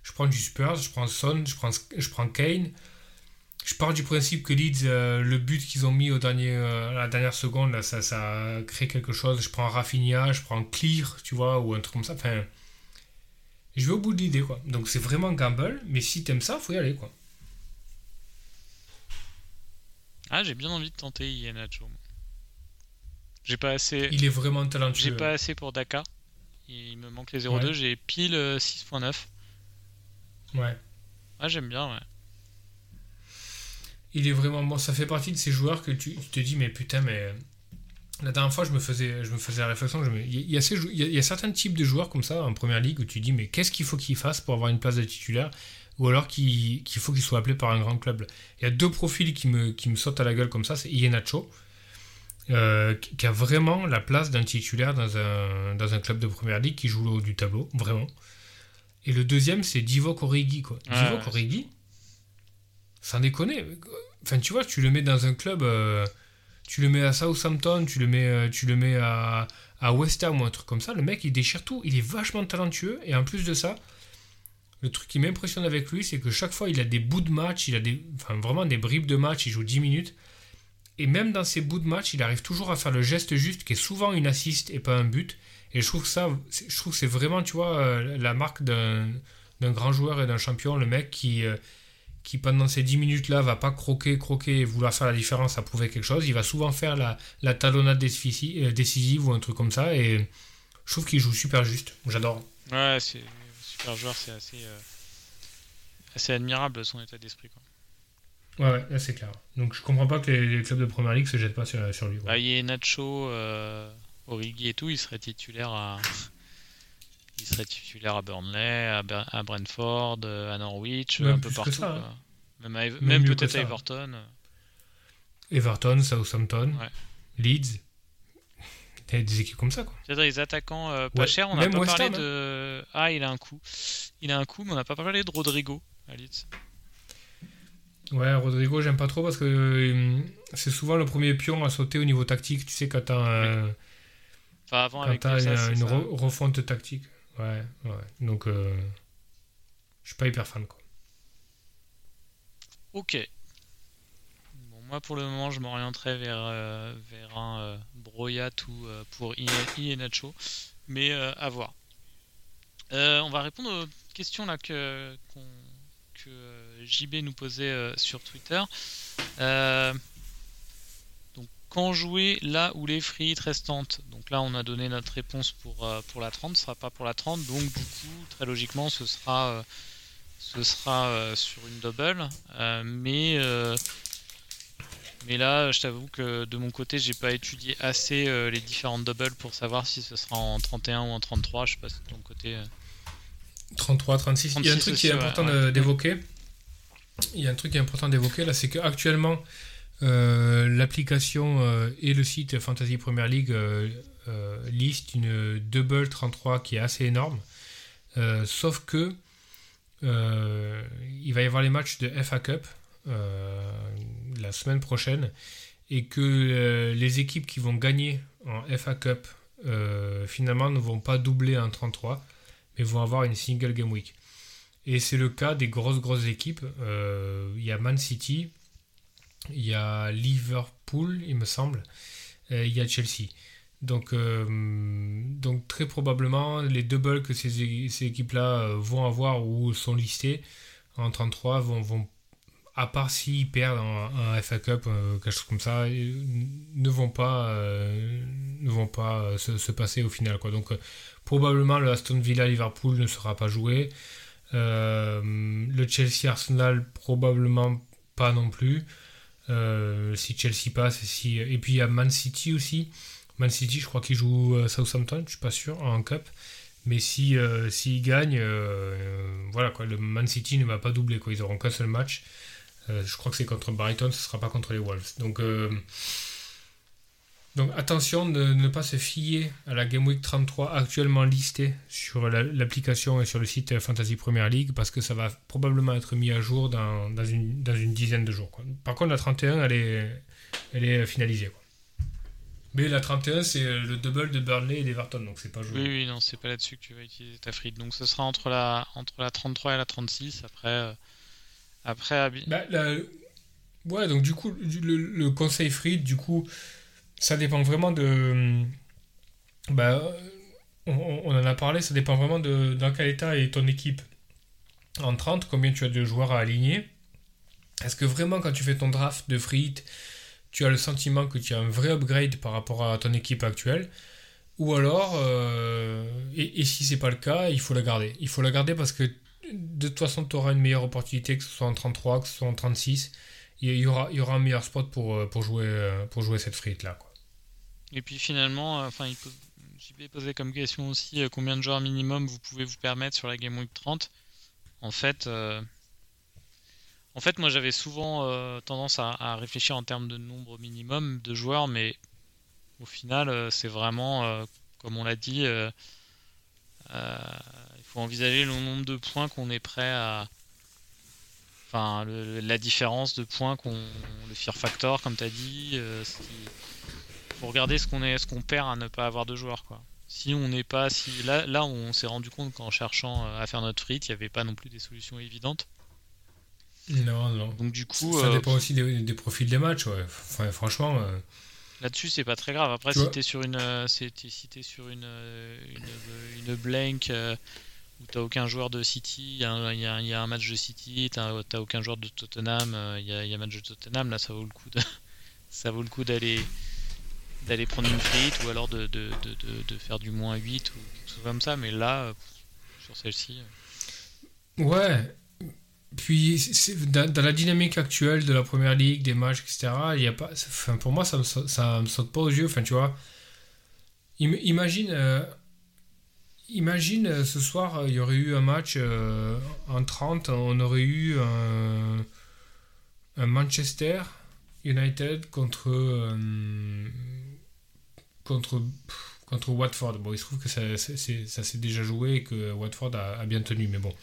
je prends du Spurs, je prends Son, je prends, je prends Kane. Je pars du principe que Leeds, euh, le but qu'ils ont mis au dernier, euh, à la dernière seconde, là, ça, ça crée quelque chose. Je prends Rafinha, je prends Clear, tu vois, ou un truc comme ça. Enfin, je vais au bout de l'idée, quoi. Donc c'est vraiment gamble, mais si t'aimes ça, faut y aller, quoi. Ah, j'ai bien envie de tenter Iheanacho. J'ai pas assez. Il est vraiment talentueux. J'ai pas assez pour Daka. Il me manque les 0,2. Ouais. J'ai pile euh, 6.9. Ouais. Ah, j'aime bien, ouais. Il est vraiment bon. Ça fait partie de ces joueurs que tu, tu te dis, mais putain, mais. La dernière fois, je me faisais, je me faisais la réflexion. je me- Il y, a- il y a ces jou- il y a- il y a certains types de joueurs comme ça en première ligue où tu dis, mais qu'est-ce qu'il faut qu'il fasse pour avoir une place de titulaire Ou alors qu'il faut qu'il soit appelé par un grand club? Il y a deux profils qui me, qui me sautent à la gueule comme ça. C'est Iheanacho, euh, qui qui a vraiment la place d'un titulaire dans un, dans un club de première ligue qui joue le haut du tableau, vraiment. Et le deuxième, c'est Divock Origi. Quoi. Ouais, Divock. Origi, sans déconner. Enfin, tu vois, tu le mets dans un club, euh, tu le mets à Southampton, tu le mets, euh, tu le mets à, à West Ham ou un truc comme ça. Le mec, il déchire tout. Il est vachement talentueux. Et en plus de ça, le truc qui m'impressionne avec lui, c'est que chaque fois, il a des bouts de match, il a des, enfin, vraiment des bribes de match. Il joue 10 minutes. Et même dans ces bouts de match, il arrive toujours à faire le geste juste, qui est souvent une assist et pas un but. Et je trouve que ça, c'est- je trouve c'est vraiment, tu vois, euh, la marque d'un d'un grand joueur et d'un champion, le mec qui, euh, qui pendant ces 10 minutes-là va pas croquer, croquer et vouloir faire la différence à prouver quelque chose. Il va souvent faire la, la talonnade euh, décisive ou un truc comme ça. Et je trouve qu'il joue super juste. J'adore. Ouais, c'est super joueur, c'est assez, euh, assez admirable son état d'esprit. Quoi. Ouais, ouais, là c'est clair. Donc je comprends pas que les, les clubs de première ligue se jettent pas sur, sur lui. quoi. Bah, Iheanacho, euh, Origi et tout, il serait titulaire à. Il serait titulaire à Burnley, à, Ber- à Brentford, euh, à Norwich, Même un peu partout. ça, hein. Même, à Même peut-être à Everton. Everton, Southampton, Ouais. Leeds. T'as des équipes comme ça, quoi. C'est-à-dire les attaquants euh, pas Ouais, chers, on n'a pas West parlé Ham, hein. de. Ah, il a un coup. Il a un coup, mais on n'a pas parlé de Rodrigo à Leeds. Ouais, Rodrigo, j'aime pas trop parce que euh, c'est souvent le premier pion à sauter au niveau tactique. Tu sais, quand t'as un- Enfin, avant quand avec Bielsa, une, c'est une ça. re- refonte tactique. Ouais, ouais. Donc, euh, je suis pas hyper fan, quoi. Ok. Bon, moi, pour le moment, je m'orienterai vers, vers un Broyat ou pour Nacho, mais à voir. on va répondre aux questions là que, que JB nous posait sur Twitter. Quand jouer là où les frites restantes Donc là, on a donné notre réponse pour, pour la 30, ce sera pas pour la 30, donc du coup, très logiquement, ce sera ce sera euh, sur une double. Euh, mais, euh, mais là, je t'avoue que de mon côté, j'ai pas étudié assez les différentes doubles pour savoir si ce sera en 31 ou en 33. Je sais pas si de ton côté. 33, 36. Il y a un truc qui est important d'évoquer. Il y a un truc qui est important d'évoquer là, c'est qu'actuellement, l'application et le site Fantasy Premier League listent une double 33 qui est assez énorme. sauf que euh, il va y avoir les matchs de FA Cup euh, la semaine prochaine et que euh, les équipes qui vont gagner en FA Cup finalement ne vont pas doubler un 33 mais vont avoir une single game week. Et c'est le cas des grosses grosses équipes. Il y a Man City, il y a Liverpool, il me semble, il y a Chelsea. Donc, euh, donc très probablement, les doubles que ces, ces équipes-là euh, vont avoir ou sont listées en 33 vont, vont à part s'ils perdent un, FA Cup, euh, quelque chose comme ça, ne vont pas, ne vont pas se, passer au final. Quoi. Donc probablement le Aston Villa Liverpool ne sera pas joué. le Chelsea Arsenal probablement pas non plus. Si Chelsea passe et, puis il y a Man City aussi. Man City, je crois qu'il joue euh, Southampton, je suis pas sûr, en Cup. Mais si euh, s'ils euh, voilà quoi, le Man City ne va pas doubler quoi. Ils auront qu'un seul match. je crois que c'est contre Brighton, ce sera pas contre les Wolves. Donc donc attention de ne pas se fier à la Game Week 33 actuellement listée sur l'application et sur le site Fantasy Premier League parce que ça va probablement être mis à jour dans, dans, une, dans une, dizaine de jours. Quoi. Par contre la 31 elle est, elle est finalisée. Quoi. Mais la 31, c'est le double de Burnley et d'Everton, donc c'est pas joué. Oui, oui, non, c'est pas là-dessus que tu vas utiliser ta frite. Donc ce sera entre la, entre la 33 et la 36. Après, euh, après bah, Ouais, donc du coup, le, conseil frite, du coup, ça dépend vraiment de. Bah, on, en a parlé, ça dépend vraiment de dans quel état est ton équipe en 30, combien tu as de joueurs à aligner. Est-ce que vraiment, quand tu fais ton draft de frites tu as le sentiment que tu as un vrai upgrade par rapport à ton équipe actuelle? Ou alors, euh, et, si c'est pas le cas, il faut la garder. Il faut la garder parce que de toute façon, tu auras une meilleure opportunité, que ce soit en 33, que ce soit en 36. Il y aura, il y aura un meilleur spot pour, euh, jouer, euh, pour jouer cette frite là. Et puis finalement, enfin, il JB posé comme question aussi combien de joueurs minimum vous pouvez vous permettre sur la Game Week 30. En fait, en fait, moi j'avais souvent euh, tendance à, réfléchir en termes de nombre minimum de joueurs, mais au final, euh, c'est vraiment, euh, comme on l'a dit, il faut envisager le nombre de points qu'on est prêt à. Enfin, la différence de points qu'on. Le fear factor, comme tu as dit. Faut regarder ce qu'on est, ce qu'on perd à ne pas avoir de joueurs, quoi. Si on n'est pas. Si, là, là, on s'est rendu compte qu'en cherchant à faire notre frite, il n'y avait pas non plus des solutions évidentes. Non, non. Donc du coup, ça, dépend euh, aussi des, profils des matchs, ouais. franchement. Euh, Là-dessus, c'est pas très grave. Après, si t'es sur une, euh, si es sur une, une, blank où t'as aucun joueur de City, il y, a un match de City, t'as aucun joueur de Tottenham, il y, a un match de Tottenham, là, ça vaut le coup de, ça vaut le coup d'aller d'aller prendre une frite ou alors de, de, de, de, faire du moins 8 ou quelque chose comme ça. Mais là, sur celle-ci. Ouais, puis dans, la dynamique actuelle de la première ligue, des matchs, etc., il y a pas, enfin, pour moi, ça me, ça me saute pas aux yeux. Enfin, tu vois, imagine, euh, imagine euh, ce soir, il y aurait eu un match euh, en 30, on aurait eu un Manchester United contre, contre, contre Watford. Bon, il se trouve que ça, s'est déjà joué et que Watford a, a bien tenu, mais bon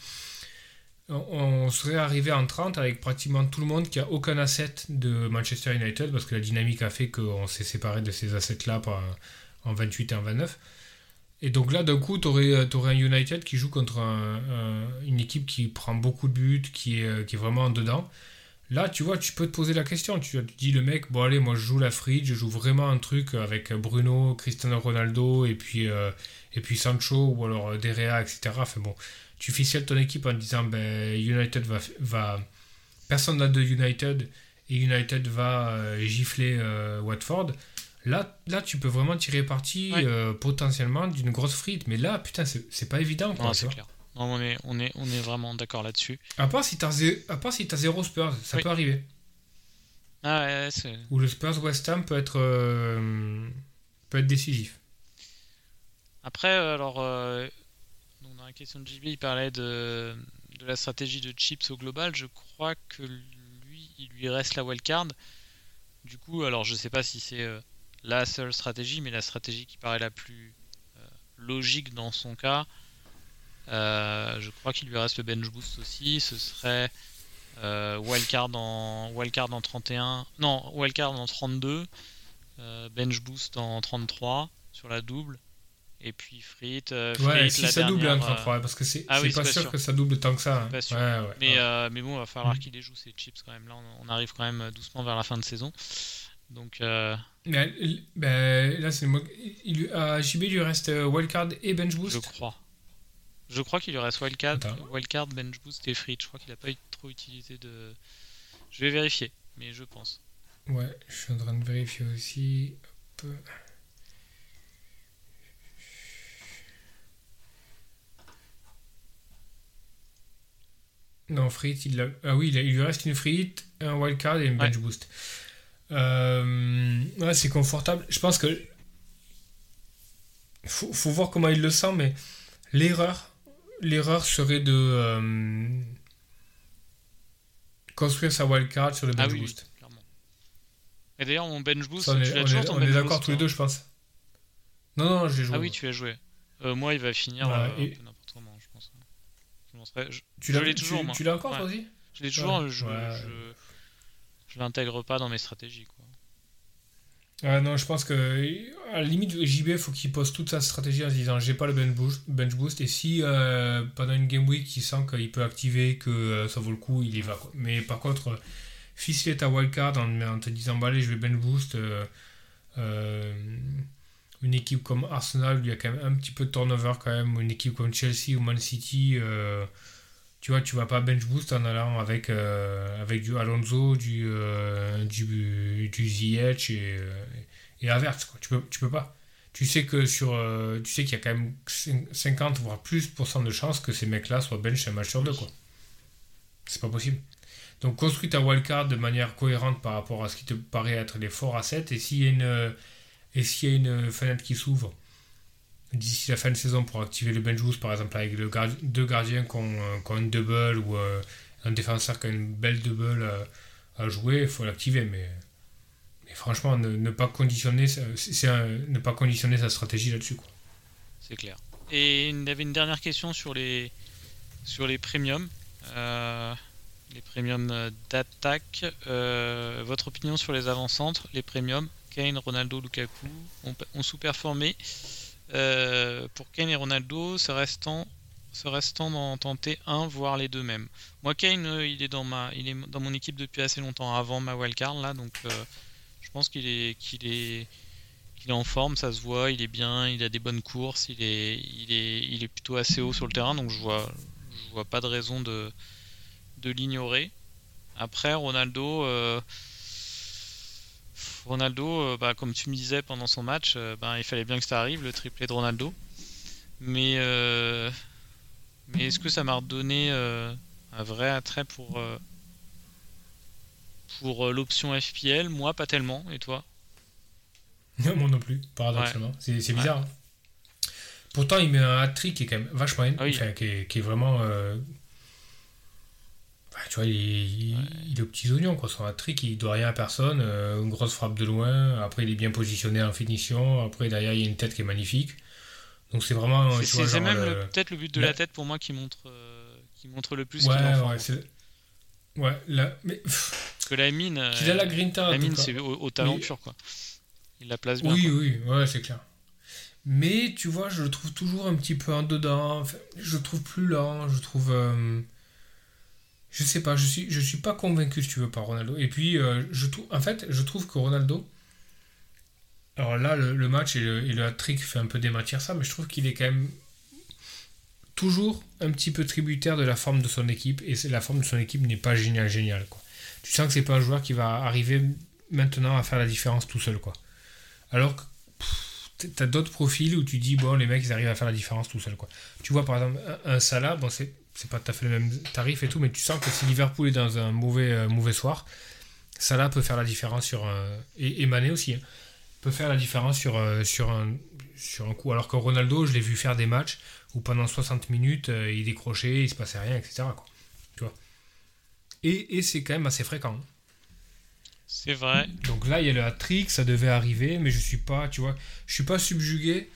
on serait arrivé en 30 avec pratiquement tout le monde qui a aucun asset de Manchester United parce que la dynamique a fait qu'on s'est séparé de ces assets-là en 28 et en 29. Et donc là, d'un coup, tu aurais, un United qui joue contre une équipe qui prend beaucoup de buts, qui est, qui est vraiment en dedans. Là, tu vois, tu peux te poser la question. Tu, tu dis le mec, bon allez, moi je joue la free, je joue vraiment un truc avec Bruno, Cristiano Ronaldo et puis, euh, et puis Sancho ou alors Derea, etc. Enfin bon, tu ficeles ton équipe en disant, ben United va, va personne n'a de United et United va euh, gifler euh, Watford. Là, là, tu peux vraiment tirer parti potentiellement d'une grosse frite. Mais là, putain, c'est pas évident. Quoi, c'est clair on est, on est, on est vraiment d'accord là-dessus. À part si t'as si as zéro Spurs, ça peut arriver. Ah ouais. Ou le Spurs West Ham peut être, euh, peut être décisif. Après, euh, alors, euh, dans la question de JB, il parlait de, de la stratégie de Chips au global. Je crois que lui, il lui reste la wildcard. Du coup, alors je sais pas si c'est la seule stratégie, mais la stratégie qui paraît la plus logique dans son cas, je crois qu'il lui reste le bench boost aussi. Ce serait euh, wildcard, en, wildcard en 31. Non, wildcard en 32. Euh, bench boost en 33 sur la double. Et puis Frit. ouais, si ça double en 33, parce que c'est ah pas, sûr, que ça double tant que ça. Hein. mais, mais bon, il va falloir mm. qu'il les joue ces chips quand même. Là, on, arrive quand même doucement vers la fin de saison. Donc. Mais, ben, là, c'est il, à JB, il lui reste wildcard et bench boost. Je crois. Je crois qu'il y reste wildcard, wildcard, bench boost et free. Je crois qu'il n'a pas eu trop utilisé de. Je vais vérifier, mais je pense. Ouais, je suis en train de vérifier aussi. Non, free, il a... Ah oui, il, lui reste une free un wildcard et une bench boost. Euh, ouais, c'est confortable. Je pense que. Faut, faut voir comment il le sent, mais l'erreur, l'erreur serait de euh, construire sa wildcard sur le bench ah boost. Et d'ailleurs, mon bench boost, on est, d'accord tous les deux, je pense. Non, non, j'ai joué. Ah oui, tu as joué. Euh, moi, il va finir euh, n'importe comment, je pense. Je, tu l'as toujours, tu, tu l'as encore, toi aussi? Je l'ai toujours, je, je l'intègre pas dans mes stratégies. Quoi. Ah non, je pense que à la limite, JB, faut qu'il pose toute sa stratégie en se disant j'ai pas le bench boost, et si euh, pendant une game week il sent qu'il peut activer, que euh, ça vaut le coup, il y va. Quoi. Mais par contre, euh, ficeler ta wildcard en, en te disant bah allez, je vais bench boost. une équipe comme Arsenal, il y a quand même un petit peu de turnover quand même. Une équipe comme Chelsea ou Man City tu vois, tu vas pas bench boost en allant avec, euh, avec du Alonso, du, euh, du, du et, euh, et Havertz, quoi. Tu peux, tu peux pas. Tu sais que sur, tu sais qu'il y a quand même 50 voire plus de chances que ces mecs-là soient bench un match sur deux, quoi. C'est pas possible. Donc construis ta wildcard de manière cohérente par rapport à ce qui te paraît être les forts assets et s'il y et s'il y a une fenêtre qui s'ouvre d'ici la fin de saison pour activer le bench par exemple avec deux gardiens qui ont, euh, une double ou euh, un défenseur qui a une belle double euh, à, jouer, il faut l'activer. Mais, franchement, ne, pas conditionner, ne pas conditionner sa stratégie là-dessus. C'est clair. Et il y avait une dernière question sur les, sur les premiums. les premiums d'attaque. votre opinion sur les avant-centres, les premiums Kane, Ronaldo, Lukaku ont sous-performé. Euh, pour Kane et Ronaldo, se restant, se restant d'en tenter un, voire les deux mêmes. Moi, Kane, euh, il est dans ma, il est dans mon équipe depuis assez longtemps, avant ma wildcard là, donc euh, je pense qu'il est, qu'il est, qu'il est en forme, ça se voit, il est bien, il a des bonnes courses, il est, il est, il est plutôt assez haut sur le terrain, donc je vois, je vois pas de raison de, de l'ignorer. Après, Ronaldo. Ronaldo, euh, bah, comme tu me disais pendant son match, euh, bah, il fallait bien que ça arrive, le triplé de Ronaldo. Mais, euh, mais est-ce que ça m'a redonné un vrai attrait pour, pour l'option FPL Moi, pas tellement. Et toi? Moi non plus, paradoxalement. C'est bizarre. Hein. Pourtant, il met un hat-trick qui est quand même vachement. Ah qui, est, vraiment tu vois, il, est aux petits oignons, quoi. Son trick, il doit rien à personne. Euh, une grosse frappe de loin. Après, il est bien positionné en finition. Après, derrière, il y a une tête qui est magnifique. Donc, c'est vraiment. C'est même peut-être le but de la tête pour moi qui montre, euh, qui montre le plus. Ouais, ouais, ouais, là, mais. que la mine. Qu'il a la grinta. La mine, c'est au, talent pur, quoi. Il la place bien. Oui, oui, ouais, c'est clair. Mais tu vois, je le trouve toujours un petit peu en dedans. je le trouve plus lent. Je trouve. Je sais pas, je suis, suis pas convaincu, si tu veux, par Ronaldo. Et puis, euh, je trouve, en fait, je trouve que Ronaldo. Alors là, le, match et le, hat-trick fait un peu dématir ça, mais je trouve qu'il est quand même toujours un petit peu tributaire de la forme de son équipe. Et la forme de son équipe n'est pas géniale, géniale. Tu sens que c'est pas un joueur qui va arriver maintenant à faire la différence tout seul. quoi. Alors que tu as d'autres profils où tu dis, bon, les mecs, ils arrivent à faire la différence tout seul. Quoi. Tu vois, par exemple, un, un Salah, bon, c'est c'est pas tout à fait le même tarif et tout, mais tu sens que si Liverpool est dans un mauvais, euh, mauvais soir, Salah peut faire la différence sur un. Et, Mané aussi, hein, peut faire la différence sur, euh, sur, un, sur un coup. Alors que Ronaldo, je l'ai vu faire des matchs où pendant 60 minutes, euh, il décrochait, il se passait rien, etc. Quoi. Tu vois et, et c'est quand même assez fréquent. Hein. C'est vrai. Donc là, il y a le hat-trick, ça devait arriver, mais je suis pas, tu vois, je suis pas subjugué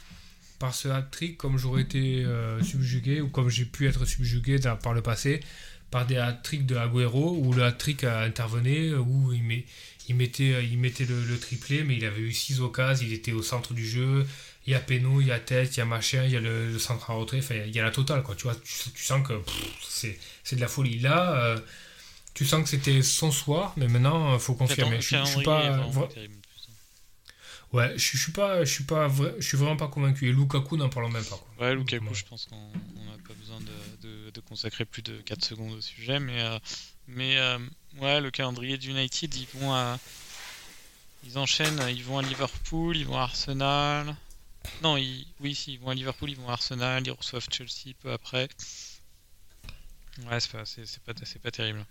par ce hat-trick comme j'aurais été euh, subjugué ou comme j'ai pu être subjugué par le passé par des hat-tricks de Agüero où le hat-trick a intervenu où il, met, il mettait, il mettait le, triplé mais il avait eu 6 occasions, il était au centre du jeu il y a Péno, il y a Tête, il y a machin, il y a le, centre à retrait, enfin, il y a la totale quoi, tu vois, tu, sens que c'est de la folie. Là, euh, tu sens que c'était son soir, mais maintenant, il faut confirmer. Je, je, suis pas... Ouais, je, je suis pas, je suis pas, je suis vraiment pas convaincu. Et Lukaku n'en parlons même pas. Ouais, Lukaku, je pense qu'on n'a pas besoin de, de, consacrer plus de 4 secondes au sujet, mais, euh, mais euh, ouais, le calendrier d'United, ils vont à, ils enchaînent, ils vont à Liverpool, ils vont à Arsenal. Non, ils, oui, si, ils vont à Liverpool, ils vont à Arsenal, ils reçoivent Chelsea peu après. Ouais, c'est pas, c'est pas, pas terrible.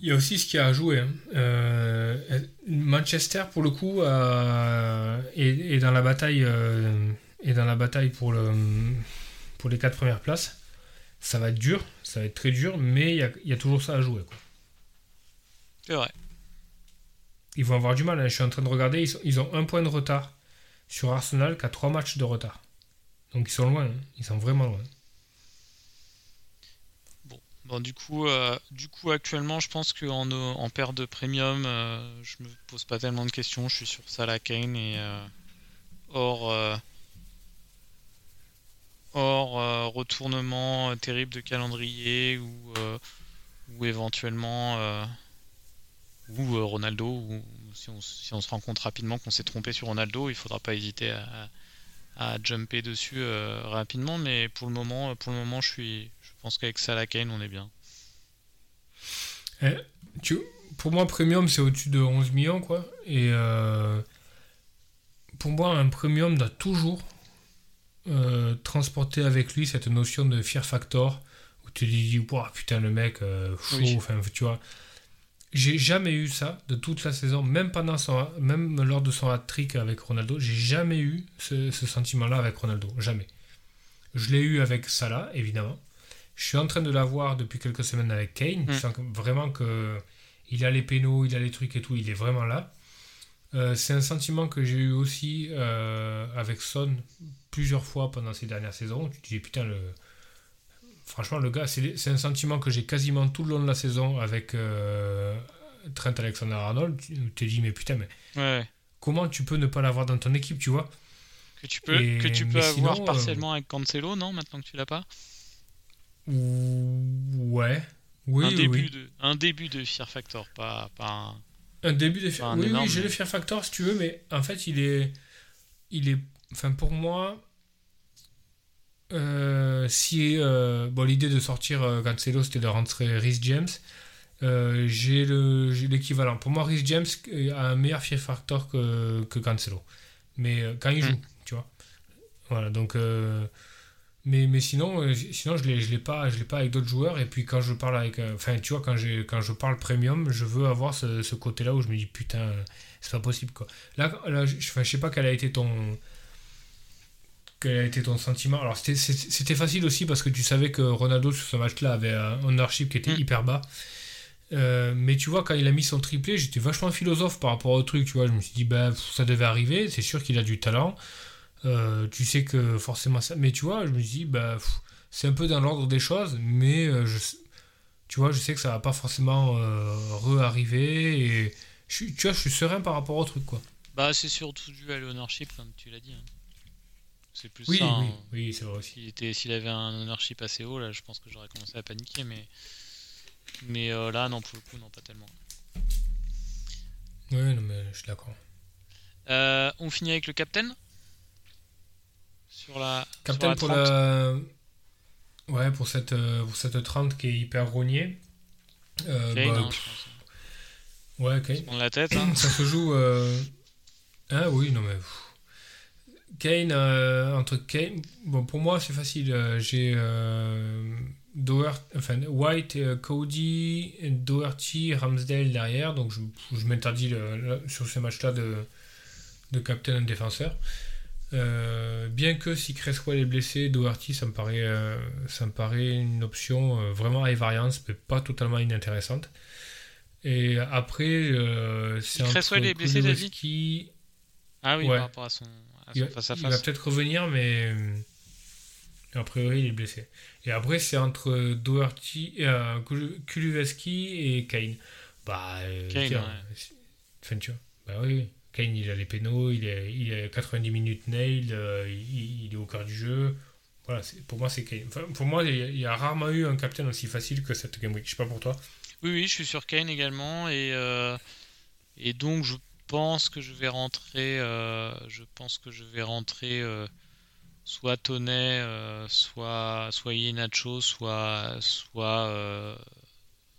Il y a aussi ce qui a à jouer. Hein. Euh, Manchester, pour le coup, est, dans la bataille, euh, dans la bataille pour, le, pour les quatre premières places. Ça va être dur, ça va être très dur, mais il y a, toujours ça à jouer. C'est vrai. Ils vont avoir du mal. Hein. Je suis en train de regarder, ils, ils, ont un point de retard sur Arsenal qui a trois matchs de retard. Donc ils sont loin, hein. ils sont vraiment loin. Du coup, euh, du coup, actuellement, je pense qu'en en paire de premium, euh, je me pose pas tellement de questions. Je suis sur Salah Kane et euh, hors, hors retournement terrible de calendrier ou, ou éventuellement ou Ronaldo. Ou, si, on, si, on, se rend compte rapidement qu'on s'est trompé sur Ronaldo, il faudra pas hésiter à, à jumper dessus rapidement. Mais pour le moment, pour le moment, je suis je pense qu'avec Salah Kane, on est bien. Eh, tu, pour moi, Premium, c'est au-dessus de 11 millions, quoi. Et euh, pour moi, un Premium doit toujours euh, transporter avec lui cette notion de Fear Factor, où tu te dis, putain, le mec, euh, chaud, enfin, tu vois. J'ai jamais eu ça de toute la saison, même pendant son, même lors de son hat-trick avec Ronaldo, j'ai jamais eu ce, ce sentiment-là avec Ronaldo, jamais. Je l'ai eu avec Salah, évidemment. Je suis en train de l'avoir depuis quelques semaines avec Kane. Je mm. sens vraiment que il a les pénaux, il a les trucs et tout, il est vraiment là. Euh, c'est un sentiment que j'ai eu aussi euh, avec Son plusieurs fois pendant ces dernières saisons. Tu te dis, putain, le... franchement, le gars, c'est un sentiment que j'ai quasiment tout le long de la saison avec euh, Trent Alexander-Arnold. Tu te dis, mais putain, mais comment tu peux ne pas l'avoir dans ton équipe, tu vois? Que tu peux, que tu peux avoir partiellement avec Cancelo, non Maintenant que tu l'as pas? Ouais. Oui, un, début oui. De, un début de Fear Factor, pas, pas un... un début de Fear Oui, oui, j'ai le Fear Factor si tu veux, mais en fait, il est. Il est. Enfin, pour moi. Euh, si euh, bon, l'idée de sortir euh, Cancelo c'était de rentrer Rhys James, euh, j'ai l'équivalent. Pour moi, Rhys James a un meilleur fear factor que, que Cancelo, mais quand il hmm. joue, tu vois. Voilà, donc mais, mais sinon, sinon je ne l'ai pas, je pas avec d'autres joueurs. Et puis quand je parle avec. Enfin, tu vois, quand, quand je parle premium, je veux avoir ce, ce côté-là où je me dis putain, c'est pas possible quoi. Là, là je, je sais pas quel a été ton. Quel a été ton sentiment Alors c'était facile aussi parce que tu savais que Ronaldo sur ce match-là avait un ownership qui était mm. hyper bas. Euh, mais tu vois, quand il a mis son triplé, j'étais vachement philosophe par rapport au truc. Tu vois, je me suis dit, bah, ça devait arriver. C'est sûr qu'il a du talent. Euh, tu sais que forcément ça. Mais tu vois, je me dis, bah, c'est un peu dans l'ordre des choses, mais euh, je, tu vois, je sais que ça va pas forcément euh, re-arriver. Et je, tu vois, je suis serein par rapport au truc, quoi. Bah, c'est surtout dû à l'ownership, comme tu l'as dit. Hein. C'est plus Oui, ça. oui, hein. oui, c'est vrai aussi. S'il avait un ownership assez haut, là, je pense que j'aurais commencé à paniquer, mais mais euh, là, non, pour le coup, non, pas tellement. Oui, non, mais je suis d'accord. Euh, on finit avec le captain sur la Captain sur pour la 30. la. Ouais, pour cette, euh, pour cette 30 qui est hyper rognée. Euh, bah, hein, je pense. ouais, Se Kane. prendre la tête. hein. Ça se joue. Ah oui, non mais. pff. Kane, euh, entre Kane. Bon, pour moi, c'est facile. euh, J'ai. Euh... Doher- enfin, White, euh, Cody, Doherty, Ramsdale derrière. Donc, je, je m'interdis sur ces matchs-là de, de captain un défenseur. Euh, bien que si Cresswell est blessé, Doherty, ça me paraît, euh, ça me paraît une option euh, vraiment high variance, mais pas totalement inintéressante. Et après, c'est est blessé, David Kulusevski- Ah oui, Ouais. par rapport à son, il va, face à il va face. peut-être revenir, mais euh, a priori, il est blessé. Et après, c'est entre Doherty, euh, Kul- Kulusevski et Kane. Bah, euh, Kane, tiens, ouais. c'est- enfin, tu vois. Bah oui, oui. Kane, il a les pénaux, il est, il est 90 minutes nail, euh, il, il est au cœur du jeu. Voilà, pour moi, c'est Kane. Enfin, pour moi, il y, a, rarement eu un captain aussi facile que cette Game Week. Je sais pas pour toi. Oui, oui, je suis sur Kane également et euh, et donc je pense que je vais rentrer, euh, je pense que je vais rentrer euh, soit Toney, euh, soit soit soit soit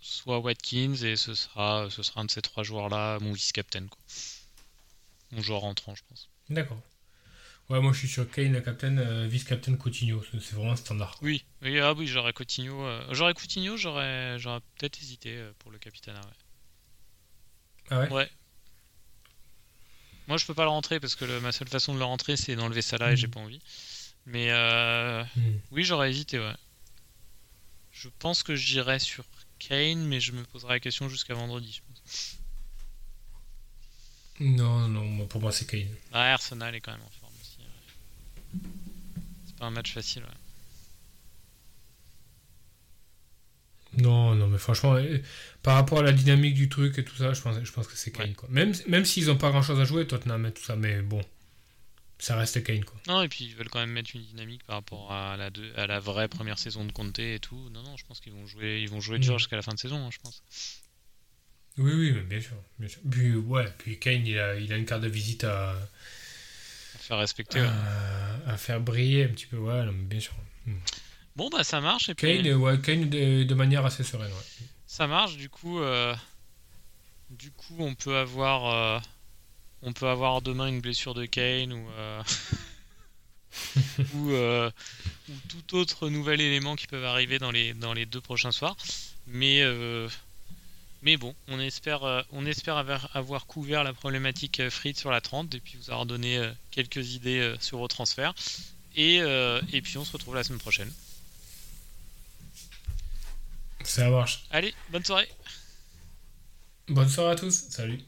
soit Watkins et ce sera ce sera un de ces trois joueurs là mon vice captain quoi. Mon joueur rentrant, je pense. D'accord. Ouais, moi, je suis sur Kane, captain, euh, vice-captain Coutinho. C'est vraiment standard. Oui, oui, ah oui, j'aurais Coutinho, euh, j'aurais Coutinho, j'aurais j'aurais peut-être hésité euh, pour le. Ouais. Ah ouais? Ouais. Moi, je peux pas le rentrer parce que le- ma seule façon de le rentrer, c'est d'enlever Salah et j'ai Mhm. pas envie. Mais euh, Hmm. oui, j'aurais hésité, ouais. Je pense que j'irais sur Kane, mais je me poserai la question jusqu'à vendredi. je pense. Non, non, pour moi, c'est Kane. Ah, Arsenal est quand même en forme aussi. ouais. C'est pas un match facile, ouais. Non, non, mais franchement, euh, par rapport à la dynamique du truc et tout ça, je pense, je pense que c'est Kane. Ouais. Quoi. Même, même s'ils n'ont pas grand chose à jouer, Tottenham et tout ça, mais bon, ça reste Kane. Quoi. Non, et puis ils veulent quand même mettre une dynamique par rapport à la, deux- à la vraie première saison de Conte et tout. Non, non, je pense qu'ils vont jouer, ils vont jouer dur Mhm. jusqu'à la fin de saison, hein, je pense. Oui, oui, mais bien sûr. Bien sûr. Puis, ouais, puis Kane, il a, il a une carte de visite à, À faire respecter. ouais. à, faire briller un petit peu. Ouais, non, mais bien sûr. Bon, bah ça marche. Et puis... Kane, euh, ouais, Kane de, de manière assez sereine. Ouais. Ça marche, du coup, euh, du coup, on peut avoir, euh, on peut avoir demain une blessure de Kane ou euh, ou, ou tout autre nouvel élément qui peuvent arriver dans les dans les deux prochains soirs. Mais mais bon, on espère, on espère avoir, avoir couvert la problématique Fritz sur la 30 et puis vous avoir donné quelques idées sur vos transferts. Et, et puis on se retrouve la semaine prochaine. Ça marche. Allez, bonne soirée Bonne soirée à tous. Salut.